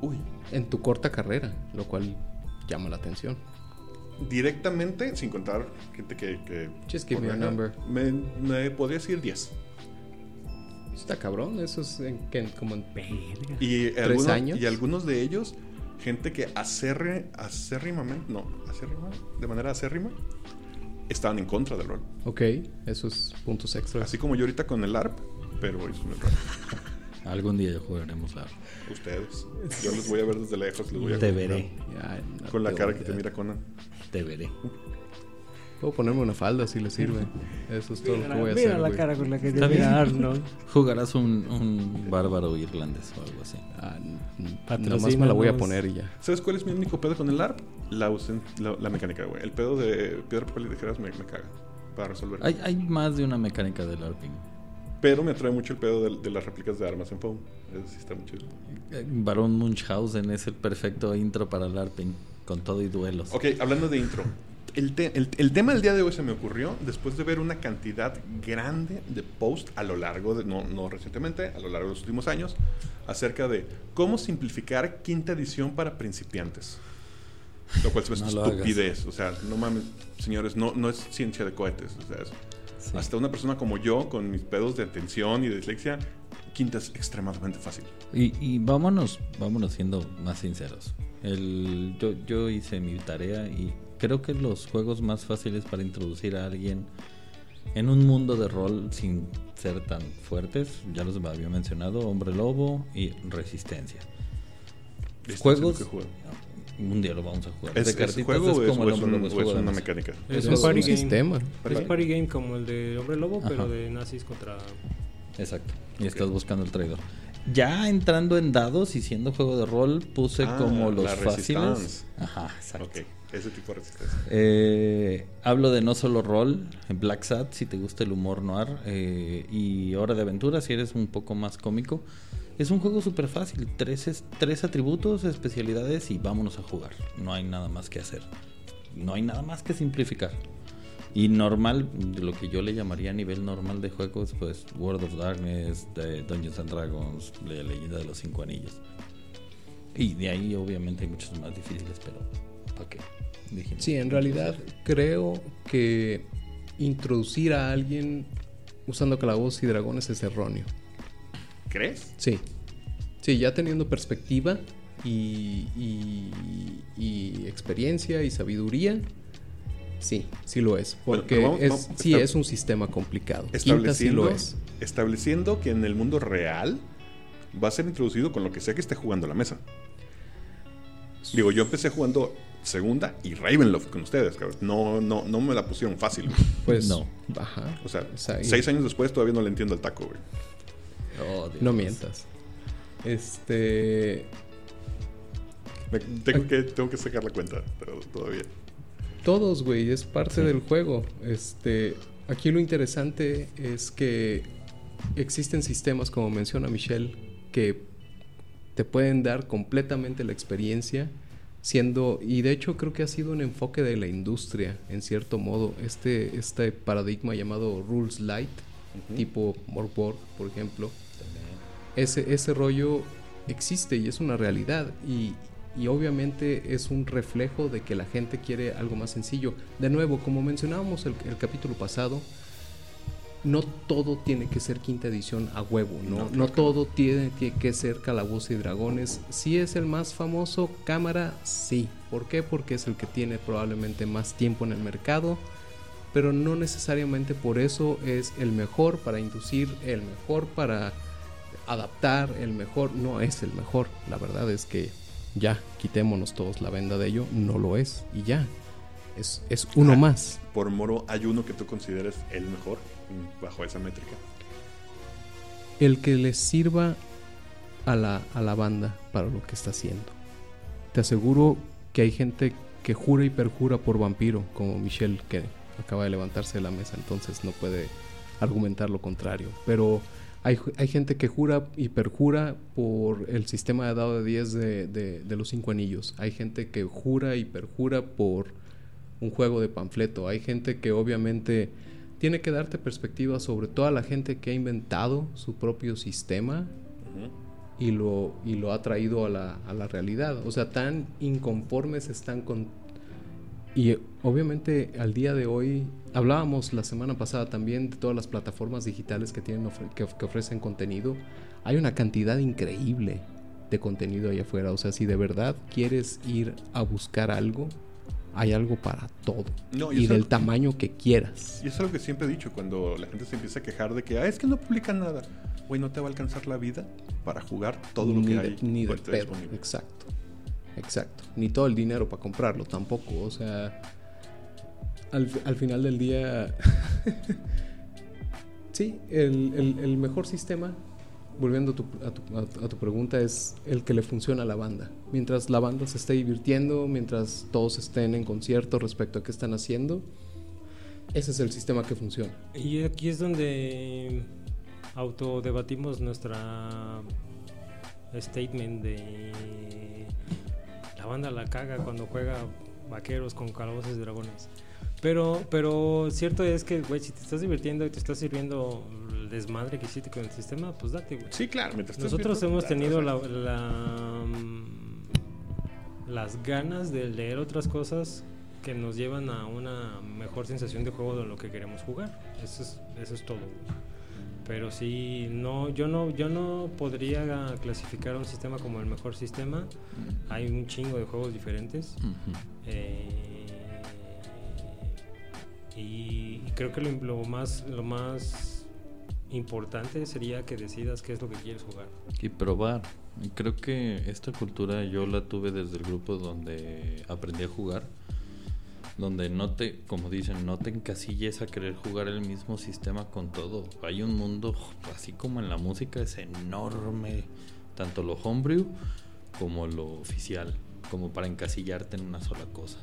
Uy. en tu corta carrera, lo cual llama la atención. Directamente, sin contar gente que... que Just give me a number. Me, me podría decir 10. Está cabrón, eso es en, que- como en... Y ¿Tres algunos, años? Y algunos de ellos, gente que acerre, acérrimamente, no, acérrima, de manera acérrima, estaban en contra del rol. Ok, esos puntos extras. Así como yo ahorita con el ARP, pero es un error. Algún día jugaremos a... Ustedes. Yo los voy a ver desde lejos, los voy a Te veré. No Con la cara que te mira Conan. Te veré. Puedo ponerme una falda si le sirve. Eso es todo lo que voy a Mira hacer. la güey. cara con la que te mira. Arnold. Jugarás un, un bárbaro irlandés o algo así. Ah, nomás me la voy a poner y ya. ¿Sabes cuál es mi único pedo con el ARP? La, la, la mecánica, güey. El pedo de piedra, papel y tijeras me, me caga para resolver. Hay, hay más de una mecánica del LARPing. Pero me atrae mucho el pedo de, de las réplicas de armas en foam. Eso sí está muy chido. Eh, Barón Munchausen es el perfecto intro para LARPing, con todo y duelos. Ok, hablando de intro. El, te- el- el tema del día de hoy se me ocurrió después de ver una cantidad grande de posts a lo largo de, no, no recientemente, a lo largo de los últimos años, acerca de cómo simplificar quinta edición para principiantes. Lo cual se me hace No hagas. estupidez. O sea, no mames, señores, no, no es ciencia de cohetes. O sea, es- Sí. hasta una persona como yo, con mis pedos de atención y de dislexia, quinta es extremadamente fácil. Y, y vámonos, vámonos siendo más sinceros. El, yo, yo hice mi tarea y creo que los juegos más fáciles para introducir a alguien en un mundo de rol sin ser tan fuertes, ya los había mencionado, Hombre Lobo y Resistencia. Juegos, un día lo vamos a jugar. ¿Es, De es juego es, como o el Hombre un- Lobo, es o es juego de una mecánica? Es un party game. sistema. Es un party game como el de Hombre Lobo, pero de nazis contra. Exacto. Y estás buscando el traidor. Ya entrando en dados y siendo juego de rol, puse Ah, como los la fáciles. Ajá, exacto. Ok, ese tipo de resistencia. Eh, hablo de no solo rol, Black Sat si te gusta el humor noir eh, y Hora de Aventura si eres un poco más cómico. Es un juego súper fácil, tres, es- tres atributos, especialidades y vámonos a jugar. No hay nada más que hacer. No hay nada más que simplificar. Y normal, lo que yo le llamaría a nivel normal de juegos, pues World of Darkness, de Dungeons and Dragons, leyenda de los cinco anillos. Y de ahí obviamente hay muchos más difíciles, pero ¿para qué? Dijimos. Sí, en realidad creo que introducir a alguien usando calabozos y dragones es erróneo. ¿Crees? Sí. Sí, ya teniendo perspectiva y, y- y experiencia y sabiduría, sí, sí lo es. Porque pero vamos- es, vamos- sí es un sistema complicado. Quinta sí Estableciendo, lo es. estableciendo que en el mundo real va a ser introducido con lo que sea que esté jugando la mesa. Digo, yo empecé jugando segunda y Ravenloft con ustedes, cabrón. No, no, no me la pusieron fácil. güey. Pues, No. Ajá. O sea, seis años después todavía no le entiendo el taco, güey. Oh, Dios. No mientas. Este. Me- tengo, que, tengo que sacar la cuenta, pero todavía. Todos, güey, es parte del juego. Este, aquí lo interesante es que existen sistemas, como menciona Michelle, que te pueden dar completamente la experiencia siendo, y de hecho creo que ha sido un enfoque de la industria, en cierto modo, este, este paradigma llamado Rules Light, tipo Morborg, por ejemplo. Ese, ese rollo existe y es una realidad y, y obviamente es un reflejo de que la gente quiere algo más sencillo. De nuevo, como mencionábamos el, el capítulo pasado, no todo tiene que ser quinta edición a huevo, ¿no? No, todo tiene, tiene que ser Calabozos y Dragones. Si es el más famoso, cámara, sí. ¿Por qué? Porque es el que tiene probablemente más tiempo en el mercado, pero no necesariamente por eso es el mejor para inducir, el mejor para adaptar, el mejor, no es el mejor. La verdad es que ya, quitémonos todos la venda de ello, no lo es y ya. Es, es uno Ah. más. Por moro, ¿hay uno que tú consideres el mejor bajo esa métrica? el que le sirva a la, a la banda para lo que está haciendo. Te aseguro que hay gente que jura y perjura por vampiro, como Michelle, que acaba de levantarse de la mesa, entonces no puede argumentar lo contrario. Pero hay, hay gente que jura y perjura por el sistema de dado de 10 de, de- de los cinco anillos. Hay gente que jura y perjura por un juego de panfleto. Hay gente que obviamente tiene que darte perspectiva sobre toda la gente que ha inventado su propio sistema y lo, y lo ha traído a la, a la realidad. O sea, tan inconformes están con... Y eh, obviamente al día de hoy, hablábamos la semana pasada también de todas las plataformas digitales que, tienen ofre- que, of- que ofrecen contenido. Hay una cantidad increíble de contenido allá afuera. O sea, si de verdad quieres ir a buscar algo, hay algo para todo. No, y y del tamaño que quieras. Y eso es algo que siempre he dicho, cuando la gente se empieza a quejar de que, ah, es que no publican nada. Güey, no te va a alcanzar la vida para jugar todo lo ni que de, hay. ni pedo. Exacto. Exacto. Ni todo el dinero para comprarlo tampoco. O sea, al, al final del día, sí, el, el- el mejor sistema, volviendo a tu, pregunta, es el que le funciona a la banda. Mientras la banda se esté divirtiendo, mientras todos estén en concierto respecto a qué están haciendo, ese es el sistema que funciona. Y aquí es donde autodebatimos nuestra statement de la banda la caga cuando juega vaqueros con calabozos y dragones. Pero, pero cierto es que, güey, si te estás divirtiendo y te está sirviendo el desmadre que hiciste con el sistema, pues date, güey. Sí, claro. Nosotros hemos tenido la, la, mm, las ganas de leer otras cosas que nos llevan a una mejor sensación de juego de lo que queremos jugar. Eso es, eso es todo. Pero sí, no, yo no, yo no podría clasificar un sistema como el mejor sistema. Hay un chingo de juegos diferentes. Eh, y, y creo que lo, lo más lo más importante sería que decidas qué es lo que quieres jugar. Y probar. Y creo que esta cultura yo la tuve desde el grupo donde aprendí a jugar. Donde no te, como dicen, no te encasilles a querer jugar el mismo sistema con todo. Hay un mundo, así como en la música, es enorme. Tanto lo homebrew como lo oficial. Como para encasillarte en una sola cosa.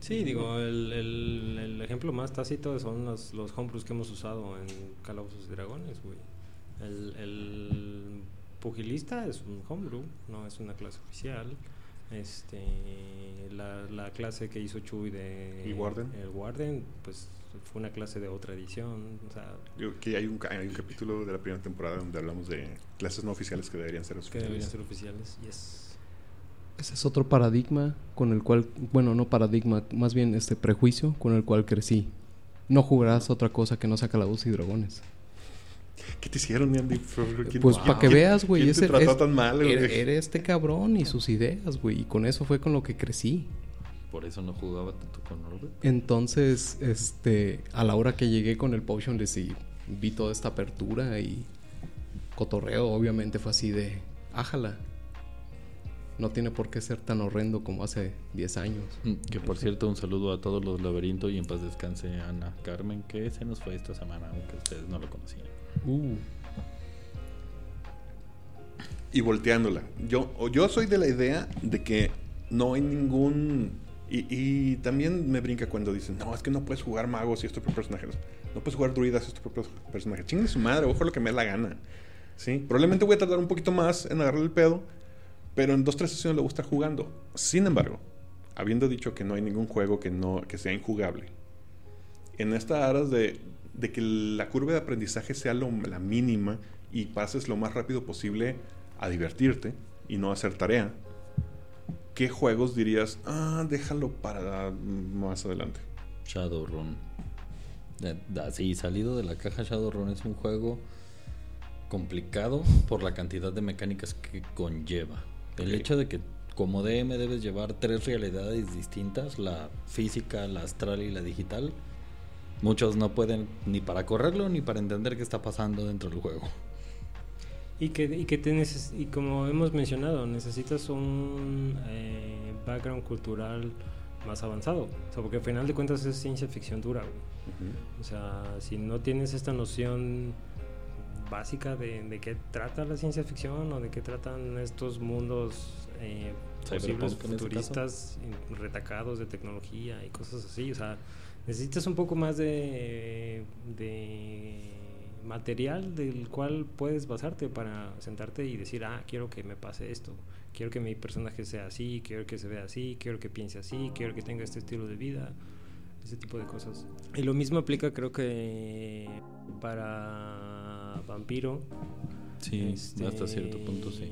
Sí, digo, el, el- el ejemplo más tácito son los, los homebrews que hemos usado en Calabozos y Dragones, güey. El, el pugilista es un homebrew, no es una clase oficial. Este, la, la clase que hizo Chuy de ¿Y Warden? el Warden, pues fue una clase de otra edición. O sea, Digo que hay un, hay un capítulo de la primera temporada donde hablamos de clases no oficiales que deberían ser que deberían oficiales. ser oficiales. Yes. Ese es otro paradigma con el cual, bueno, no paradigma, más bien este prejuicio con el cual crecí. No jugarás otra cosa que no sea Calabozos y Dragones. ¿Qué te hicieron, Andy? ¿Quién- Pues para que veas, güey. quién ese te trató es- tan mal, güey? era, era este cabrón y sus ideas, güey. Y con eso fue con lo que crecí. Por eso no jugaba tanto con Norbert. Entonces, este, a la hora que llegué con el Potionless y vi toda esta apertura y cotorreo, obviamente fue así de, ájala. No tiene por qué ser tan horrendo como hace 10 años. Mm, Que por cierto, un saludo a todos los laberintos y en paz descanse Ana Carmen, que se nos fue esta semana, aunque ustedes no lo conocían. Uh, y volteándola. Yo, o yo soy de la idea de que no hay ningún... Y, y también me brinca cuando dicen, no, es que no puedes jugar magos y estos personajes. No puedes jugar druidas y estos propios personajes. Chingue su madre, ojo lo que me dé la gana. ¿Sí? Probablemente voy a tardar un poquito más en agarrar el pedo, pero en dos, tres sesiones lo voy a estar jugando. Sin embargo, habiendo dicho que no hay ningún juego que, no, que sea injugable, en esta aras de, de que la curva de aprendizaje sea lo- la mínima y pases lo más rápido posible a divertirte y no a hacer tarea, ¿qué juegos dirías, ah, déjalo para más adelante? Shadowrun. Sí, salido de la caja Shadowrun es un juego complicado por la cantidad de mecánicas que conlleva. El hecho de que como DM debes llevar tres realidades distintas, la física, la astral y la digital, muchos no pueden ni para correrlo ni para entender qué está pasando dentro del juego. Y que, y que te neces- y como hemos mencionado, necesitas un eh, background cultural más avanzado. O sea, porque al final de cuentas es ciencia ficción dura. O sea, si no tienes esta noción básica de, de qué trata la ciencia ficción o de qué tratan estos mundos eh, posibles este futuristas retacados de tecnología y cosas así. O sea, necesitas un poco más de, de material del cual puedes basarte para sentarte y decir, ah, quiero que me pase esto, quiero que mi personaje sea así, quiero que se vea así, quiero que piense así, quiero que tenga este estilo de vida, ese tipo de cosas. Y lo mismo aplica creo que para Vampiro. Sí, este, hasta cierto punto sí.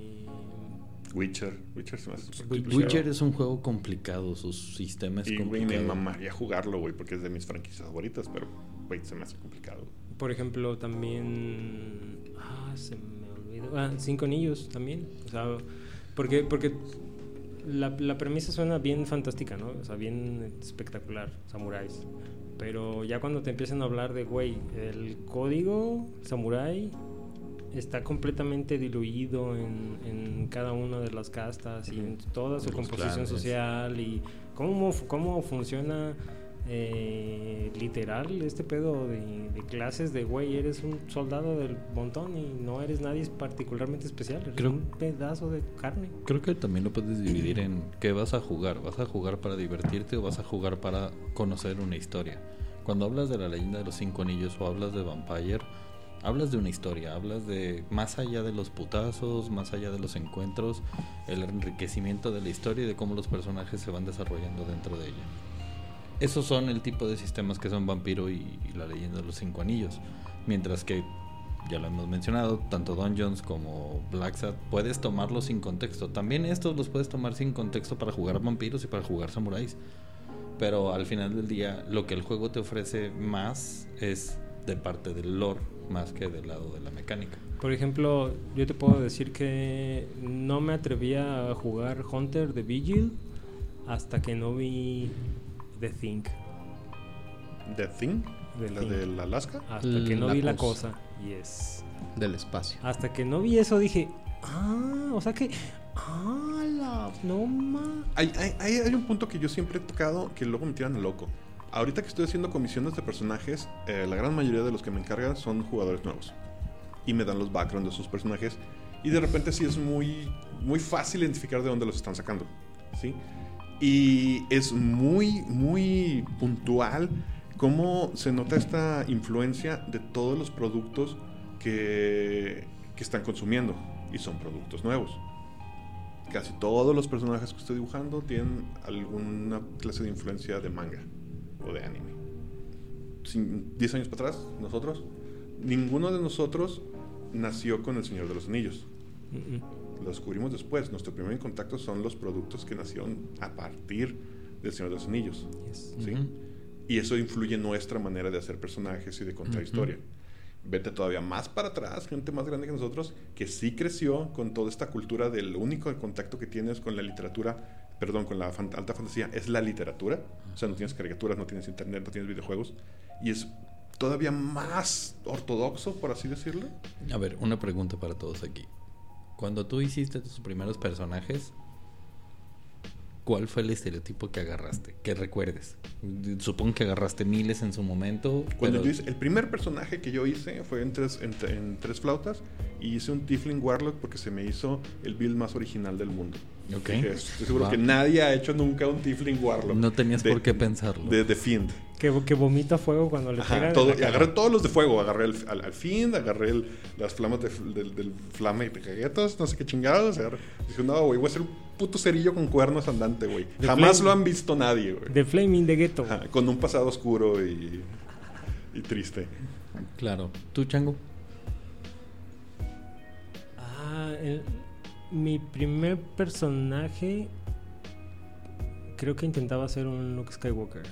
Witcher. Witcher se me hace Witcher. complicado. Witcher es un juego complicado, su sistema es Y, güey, me complicado. mamaría jugarlo, güey, porque es de mis franquicias favoritas, pero, güey, se me hace complicado. Por ejemplo, también. Ah, se me olvidó. Ah, Cinco Anillos también. O sea, porque, porque la, la premisa suena bien fantástica, ¿no? O sea, bien espectacular, samuráis. Pero ya cuando te empiezan a hablar de, güey, el código samurái está completamente diluido en, en cada una de las castas y en toda su Los composición clanes. social y cómo, cómo funciona eh, literal este pedo de, de clases de güey, eres un soldado del montón y no eres nadie particularmente especial, eres Creo- un pedazo de carne. Creo que también lo puedes dividir en qué vas a jugar. ¿Vas a jugar para divertirte o vas a jugar para conocer una historia? Cuando hablas de la leyenda de los cinco anillos o hablas de Vampire, hablas de una historia, hablas de más allá de los putazos, más allá de los encuentros, el enriquecimiento de la historia y de cómo los personajes se van desarrollando dentro de ella. Esos son el tipo de sistemas que son Vampiro y, la leyenda de los cinco anillos. Mientras que, ya lo hemos mencionado, tanto Dungeons como Black Sat puedes tomarlos sin contexto. También estos los puedes tomar sin contexto para jugar vampiros y para jugar samuráis. Pero al final del día, lo que el juego te ofrece más es de parte del lore más que del lado de la mecánica. Por ejemplo, yo te puedo decir que no me atrevía a jugar Hunter de Vigil hasta que no vi The Thing. The Thing, The la Thing. del Alaska. Hasta que no La vi la cosa. Yes. Del espacio. Hasta que no vi eso dije, ah, o sea que, ah, la, no ma. Hay, hay, hay, hay un punto que yo siempre he tocado que luego me tiran a loco. Ahorita que estoy haciendo comisiones de personajes, eh, la gran mayoría de los que me encargan son jugadores nuevos. Y me dan los backgrounds de sus personajes. Y de repente sí es muy, muy fácil identificar de dónde los están sacando. ¿Sí? Y es muy, muy puntual cómo se nota esta influencia de todos los productos que, que están consumiendo. Y son productos nuevos. Casi todos los personajes que estoy dibujando tienen alguna clase de influencia de manga o de anime. Cin- 10 años para atrás, nosotros, ninguno de nosotros nació con El Señor de los Anillos. Lo descubrimos después. Nuestro primer contacto son los productos que nacieron a partir del Señor de los Anillos. Yes. ¿sí? Y eso influye en nuestra manera de hacer personajes y de contar historia. Vete todavía más para atrás, gente más grande que nosotros, que sí creció con toda esta cultura del único contacto que tienes con la literatura, perdón, con la fan- alta fantasía, es la literatura. O sea, no tienes caricaturas, no tienes internet, no tienes videojuegos. Y es todavía más ortodoxo, por así decirlo. A ver, una pregunta para todos aquí. Cuando tú hiciste tus primeros personajes, ¿cuál fue el estereotipo que agarraste? Que recuerdes. Supongo que agarraste miles en su momento. Cuando pero- yo hice, el primer personaje que yo hice fue en tres, en, en tres flautas y hice un Tiefling Warlock porque se me hizo el build más original del mundo. Ok. Estoy seguro Va. que nadie ha hecho nunca un Tiefling Warlock. No tenías de- por qué pensarlo. De The Fiend. Que, que vomita fuego cuando le Ajá, todo- y agarré todos los de fuego. Agarré el- al, al Fiend, agarré el- las flamas de, del, del flame de caguetos, no sé qué chingados. agarré- Dije, no, güey, voy a ser un puto cerillo con cuernos andante, güey. Jamás Flame. lo han visto nadie, güey. The Flaming de Ghetto. Ajá, con un pasado oscuro y, y triste. Claro. ¿Tú, Chango? Ah, el- mi primer personaje creo que intentaba ser un Luke Skywalker.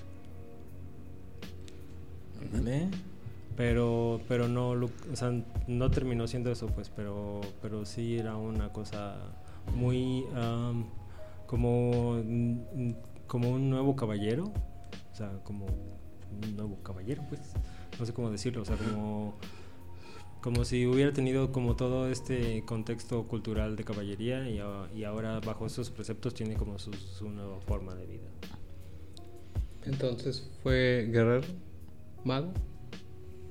Ándale. Pero, pero no, lo- o sea, no terminó siendo eso, pues, pero, pero sí era una cosa muy am, como, como un nuevo caballero, o sea, como un nuevo caballero, pues, no sé cómo decirlo, o sea, como, como si hubiera tenido como todo este contexto cultural de caballería y, y ahora bajo esos preceptos tiene como su, su nueva forma de vida. Entonces fue guerrero, mago,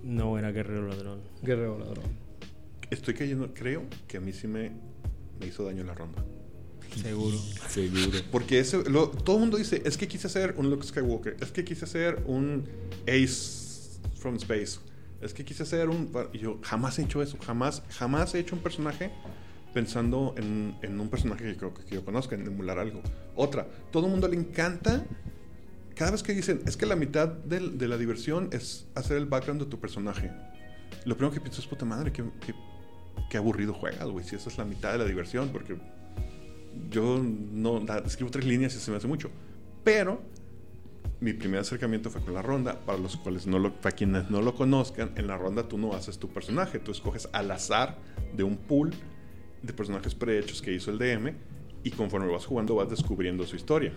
No era guerrero ladrón. guerrero ladrón. Estoy cayendo, creo que a mí sí me, me hizo daño la ronda. Seguro. Seguro. Porque ese, lo- todo el mundo dice, es que quise hacer un Luke Skywalker, es que quise hacer un Ace from Space, es que quise hacer un... Y yo jamás he hecho eso, jamás, jamás he hecho un personaje pensando en, en un personaje que, que, que yo conozca, en emular algo. Otra, todo el mundo le encanta, cada vez que dicen, es que la mitad del- de la diversión es hacer el background de tu personaje. Lo primero que pienso es, puta madre, qué, qué aburrido juegas, güey, si esa es la mitad de la diversión, porque yo no escribo tres líneas y se me hace mucho. Pero mi primer acercamiento fue con la ronda. Para los cuales no lo, para quienes no lo conozcan, en la ronda tú no haces tu personaje, tú escoges al azar de un pool de personajes prehechos que hizo el DM y conforme vas jugando vas descubriendo su historia.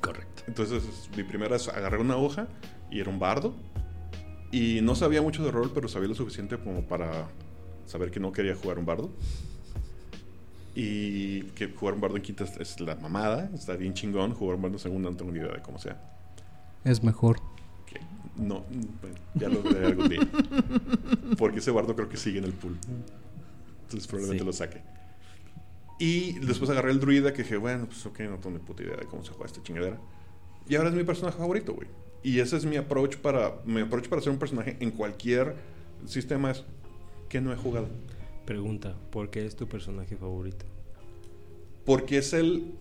Correcto. Entonces, mi primera es agarré una hoja y era un bardo. Y no sabía mucho de rol, pero sabía lo suficiente como para saber que no quería jugar un bardo. Y que jugar un bardo en quinta es, es la mamada, está bien chingón. Jugar un bardo en segunda no tengo ni idea de cómo sea. Es mejor. Que no, bueno, ya lo veré algún día. Porque ese bardo creo que sigue en el pool. Entonces probablemente Sí. lo saque. Y después agarré el druida que dije, bueno, pues ok, no tengo ni puta idea de cómo se juega esta chingadera. Y ahora es mi personaje favorito, güey. Y ese es mi approach para, mi approach para ser un personaje en cualquier sistema es que no he jugado. Pregunta, ¿por qué es tu personaje favorito? Porque es el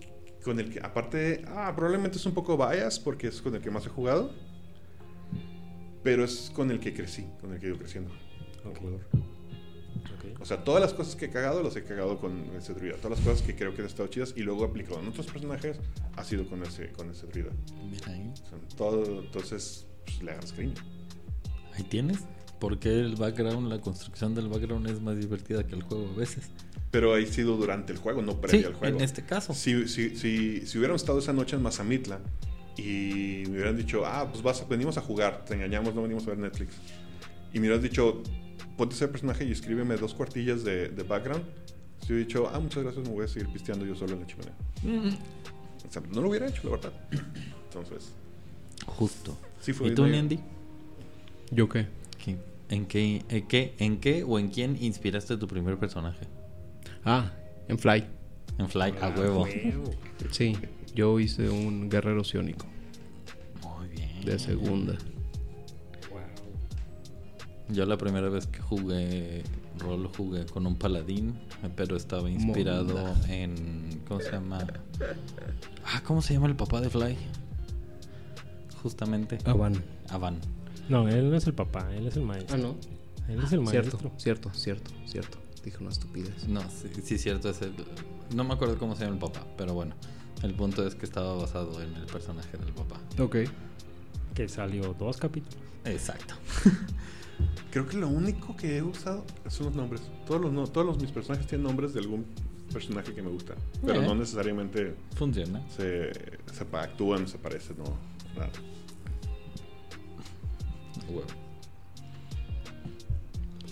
con el que, aparte, ah, probablemente es un poco bias porque es con el que más he jugado. Pero es con el que crecí, con el que he ido creciendo. como Ok. jugador. Ok. O sea, todas las cosas que he cagado las he cagado con ese druida. Todas las cosas que creo que han estado chidas y luego he aplicado en otros personajes ha sido con ese, con ese druida. Mira ahí. O sea, todo, entonces, pues, le agarras cariño. Ahí tienes. Porque el background, la construcción del background es más divertida que el juego a veces. Pero ha sido durante el juego, no Sí, previo al juego. en este caso. Si, si, si, si hubieran estado esa noche en Mazamitla y me hubieran dicho, ah, pues vas, venimos a jugar, te engañamos, no venimos a ver Netflix. Y me hubieras dicho, ponte ese personaje y escríbeme dos cuartillas de, de background. Si hubiera dicho, ah, muchas gracias, me voy a seguir pisteando yo solo en la chimenea. Mm, O sea, no lo hubiera hecho, la verdad. Entonces, Justo. sí fue ¿Y tú, Andy? ¿Yo qué? ¿Qué- ¿En qué, en qué, en qué o en quién inspiraste tu primer personaje? Ah, en Fly. En Fly, a Ah, huevo. Sí, yo hice un guerrero ciónico Muy bien. de segunda. Wow. Yo la primera vez que jugué rol jugué con un paladín, pero estaba inspirado Monda. en ¿cómo se llama? Ah, ¿cómo se llama el papá de Fly? Justamente Avan. Avan. No, él no es el papá, él es el maestro. Ah, no. Él es el maestro. Cierto, cierto, cierto, cierto. Dije una estupidez. No, sí, sí cierto es el no me acuerdo cómo se llama el papá, pero bueno, el punto es que estaba basado en el personaje del papá. Ok. Que salió dos capítulos. Exacto. Creo que lo único que he usado son los nombres. Todos los, no- todos los, mis personajes tienen nombres de algún personaje que me gusta. Pero Eh. no necesariamente Funciona. se, se actúan, se parecen, no. Nada.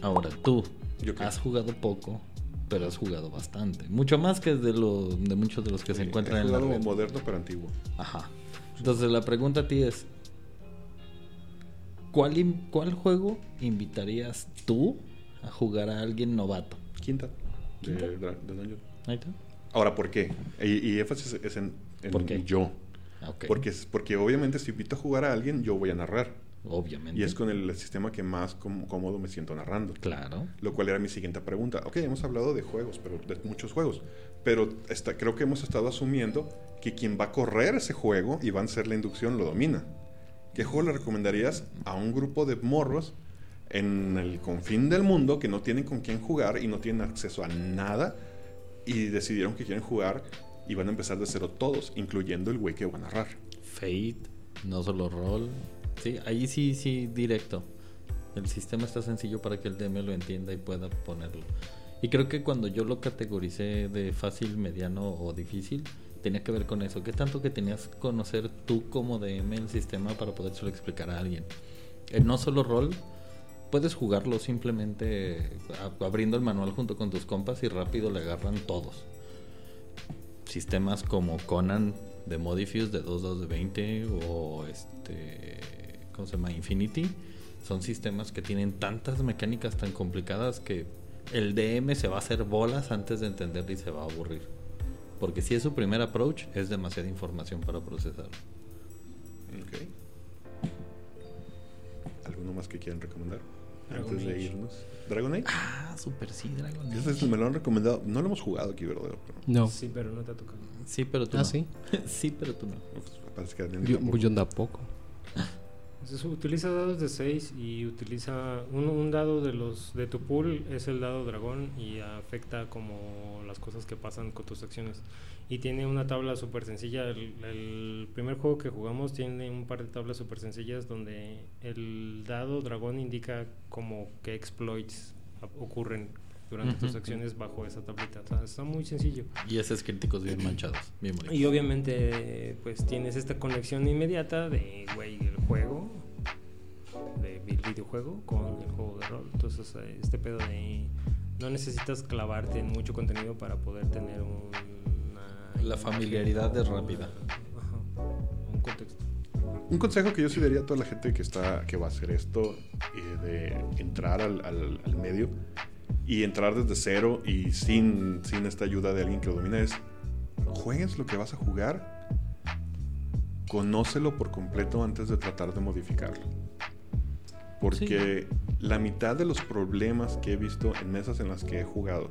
Ahora, tú ¿Yo has jugado poco, pero has jugado bastante. Mucho más que de, lo, de muchos de los que se encuentran en la red. moderno pero antiguo. Ajá. Entonces la pregunta a ti es, ¿cuál, ¿cuál juego invitarías tú a jugar a alguien novato? Quinta. De. Ahí está. Ahora, ¿por qué? Y, y énfasis es en, en ¿Por qué? yo. Ah. Porque, porque obviamente si invito a jugar a alguien, yo voy a narrar. Obviamente. Y es con el sistema que más cómodo me siento narrando. Claro. Lo cual era mi siguiente pregunta. Ok, hemos hablado de juegos, pero de muchos juegos. Pero está, creo que hemos estado asumiendo que quien va a correr ese juego y va a hacer la inducción lo domina. ¿Qué juego le recomendarías a un grupo de morros en el confín del mundo que no tienen con quién jugar y no tienen acceso a nada y decidieron que quieren jugar y van a empezar de cero todos, incluyendo el güey que va a narrar? Fate, no solo rol, Sí, ahí sí, sí, directo. El sistema está sencillo para que el DM lo entienda y pueda ponerlo. Y creo que cuando yo lo categoricé de fácil, mediano o difícil, tenía que ver con eso. ¿Qué tanto que tenías que conocer tú como DM el sistema para podérselo explicar a alguien? El no solo rol, puedes jugarlo simplemente abriendo el manual junto con tus compas y rápido le agarran todos. Sistemas como Conan de Modifuse de 2 2 de 20 o este ¿cómo se llama? Infinity son sistemas que tienen tantas mecánicas tan complicadas que el DM se va a hacer bolas antes de entender y se va a aburrir. Porque si es su primer approach, es demasiada información para procesar. Ok. ¿Alguno más que quieran recomendar? Dragon Antes de Age. irnos. ¿Dragon Age? Ah, super sí, Dragon Ese es- me lo han recomendado. No lo hemos jugado aquí, ¿verdad? Pero, No. Sí, pero no te ha tocado. Sí, pero tú Ah, no. sí. sí, pero tú no. pues, parece que Yo, tampoco. yo tampoco. Entonces, utiliza dados de 6 y utiliza un, un dado de los de tu pool es el dado dragón y afecta como las cosas que pasan con tus acciones. Y tiene una tabla súper sencilla. El, el primer juego que jugamos tiene un par de tablas súper sencillas donde el dado dragón indica como qué exploits ocurren durante tus Ujú. acciones bajo esa tablita. O sea, está muy sencillo. Y esos críticos bien manchados, bien bonitos. Y obviamente, pues tienes esta conexión inmediata de, güey, el juego, de el videojuego con el juego de rol. Entonces, eh, este pedo de no necesitas clavarte en mucho contenido para poder tener una. La familiaridad es rápida. Ajá, un contexto. Un consejo que yo sí daría a toda la gente que está que va a hacer esto eh, de entrar al, al- al medio y entrar desde cero y sin, sin esta ayuda de alguien que lo domina es juegues lo que vas a jugar conócelo por completo antes de tratar de modificarlo. Porque la mitad de los problemas que he visto en mesas en las que he jugado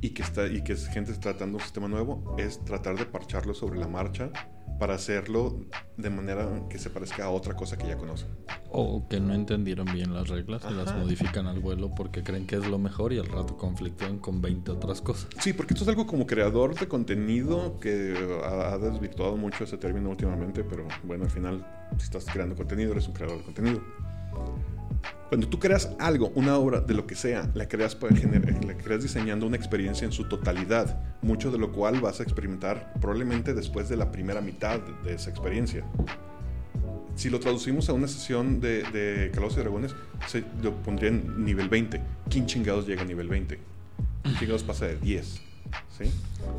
y que está y que es gente tratando un sistema nuevo es tratar de parcharlo sobre la marcha para hacerlo de manera que se parezca a otra cosa que ya conocen. O que no entendieron bien las reglas y las modifican al vuelo porque creen que es lo mejor y al rato conflictúan con 20 otras cosas. Sí, porque esto es algo como creador de contenido que ha desvirtuado mucho ese término últimamente, pero bueno, al final, si estás creando contenido, eres un creador de contenido. Cuando tú creas algo, una obra de lo que sea, la creas, para generar, la creas diseñando una experiencia en su totalidad, mucho de lo cual vas a experimentar probablemente después de la primera mitad de esa experiencia. Si lo traducimos a una sesión de, de y Dragones, se lo pondría en nivel 20. ¿Quién chingados llega a nivel 20? ¿Quién chingados pasa de 10? ¿Sí?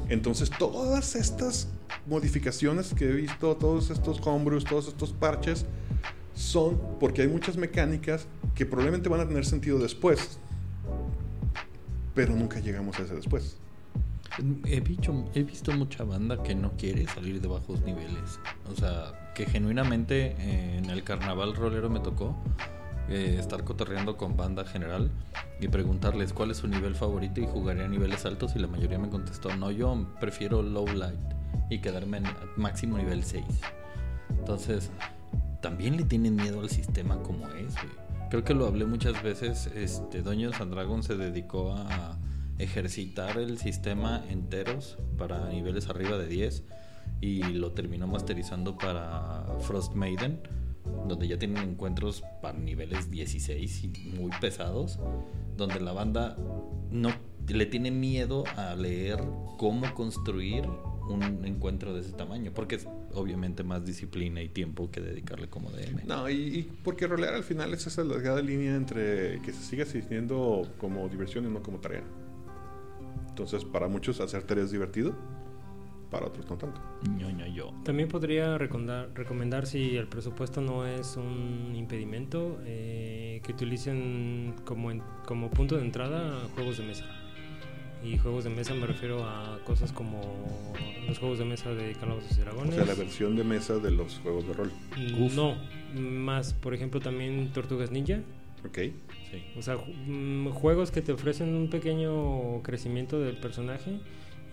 Entonces, todas estas modificaciones que he visto, todos estos homebrews, todos estos parches, son porque hay muchas mecánicas que probablemente van a tener sentido después, pero nunca llegamos a ese después. He visto, he visto mucha banda que no quiere salir de bajos niveles. O sea, que genuinamente eh, en el carnaval rolero me tocó eh, estar cotorreando con banda general y preguntarles cuál es su nivel favorito y jugaría a niveles altos y la mayoría me contestó, no, yo prefiero low light y quedarme en máximo nivel 6. Entonces, también le tienen miedo al sistema como es, güey. Creo que lo hablé muchas veces, este Dungeons and Dragons se dedicó a ejercitar el sistema enteros para niveles arriba de 10 y lo terminó masterizando para Frost Maiden, donde ya tienen encuentros para niveles 16 y muy pesados, donde la banda no le tiene miedo a leer cómo construir un encuentro de ese tamaño, porque obviamente más disciplina y tiempo que dedicarle como DM. No, y, y porque rolear al final es esa delgada línea entre que se siga sintiendo como diversión y no como tarea. Entonces, para muchos hacer tareas es divertido, para otros no tanto. Ñoño yo. También podría recomendar, recomendar si el presupuesto no es un impedimento, eh, que utilicen como, en- como punto de entrada juegos de mesa. Y juegos de mesa me refiero a cosas como los juegos de mesa de Calabozos y O Dragones. sea, la versión de mesa de los juegos de rol. No, más, por ejemplo, también Tortugas Ninja. ¿Ok? Sí. O sea, mm, juegos que te ofrecen un pequeño crecimiento del personaje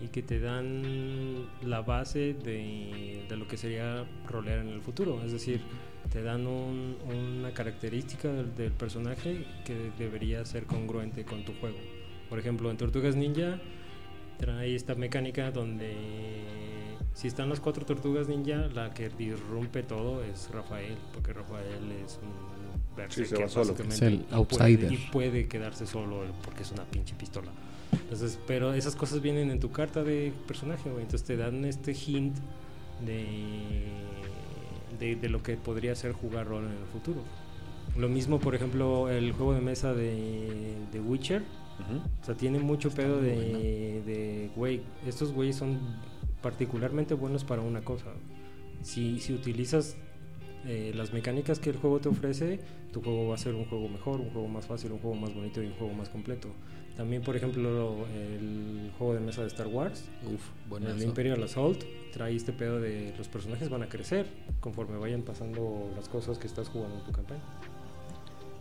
y que te dan la base de, de lo que sería rolear en el futuro. Es decir, te dan un- una característica del, del personaje que debería ser congruente con tu juego. Por ejemplo, en Tortugas Ninja trae esta mecánica donde Si están las cuatro tortugas ninja, la que irrumpe todo es Rafael, porque Rafael es un berserker, se va solo. básicamente, Es el y puede- outsider. y puede quedarse solo porque es una pinche pistola. Entonces, pero esas cosas vienen en tu carta de personaje, güey. Entonces te dan este hint de, de, de lo que podría ser jugar rol en el futuro. Lo mismo, por ejemplo, el juego de mesa de, de Witcher. O sea, tiene mucho pedo de, de, güey, estos güeyes son particularmente buenos para una cosa. Si, si utilizas eh, las mecánicas que el juego te ofrece, tu juego va a ser un juego mejor, un juego más fácil, un juego más bonito y un juego más completo. También, por ejemplo, el juego de mesa de Star Wars, Uf, el Imperial Assault, trae este pedo de los personajes van a crecer conforme vayan pasando las cosas que estás jugando en tu campaña.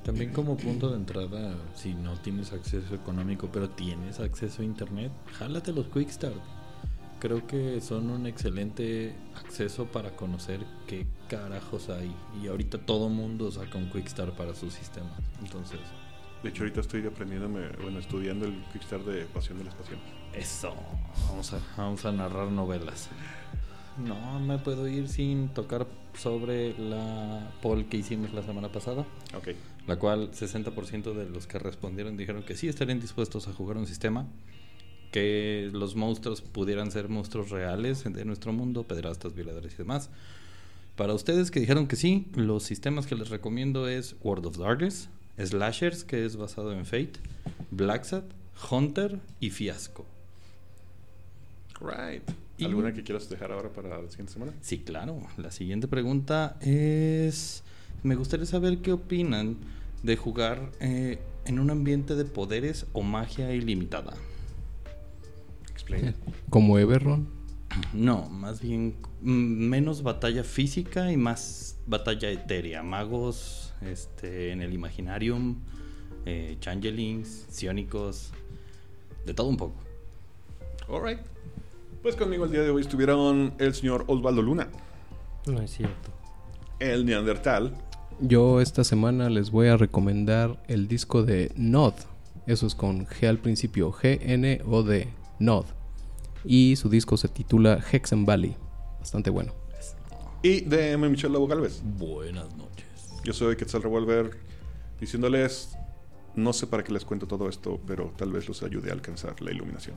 También como punto de entrada, si no tienes acceso económico, pero tienes acceso a internet, jálate los Quick Start. Creo que son un excelente acceso para conocer qué carajos hay. Y ahorita todo mundo saca un Quick Start para sus sistemas. Entonces, De hecho, ahorita estoy aprendiéndome, bueno, estudiando el Kickstarter de Pasión de las Pasiones. eso. Vamos a, vamos a narrar novelas. No me puedo ir sin tocar sobre la poll que hicimos la semana pasada. Ok. La cual 60% de los que respondieron dijeron que sí estarían dispuestos a jugar un sistema, que los monstruos pudieran ser monstruos reales de nuestro mundo, pederastas, violadores y demás. Para ustedes que dijeron que sí, los sistemas que les recomiendo es World of Darkness, Slashers, que es basado en Fate, Black Sat, Hunter y Fiasco. Right. Y- ¿Alguna que quieras dejar ahora para la siguiente semana? Sí, claro. La siguiente pregunta es... Me gustaría saber qué opinan de jugar eh, en un ambiente de poderes o magia ilimitada. Explain. Como Everron. No, más bien mm, menos batalla física y más batalla etérea. Magos este, en el Imaginarium, eh, changelings, psiónicos, de todo un poco. Alright. Pues conmigo el día de hoy estuvieron el señor Osvaldo Luna, No es cierto. El Neandertal, Yo esta semana les voy a recomendar el disco de Nod. Eso es con G al principio, G-N-O-D, Nod. Y su disco se titula Hexen Valley. Bastante bueno. y de M. Michel Lobo Galvez. Buenas noches. Yo soy Quetzal Revolver, diciéndoles, no sé para qué les cuento todo esto, pero tal vez los ayude a alcanzar la iluminación.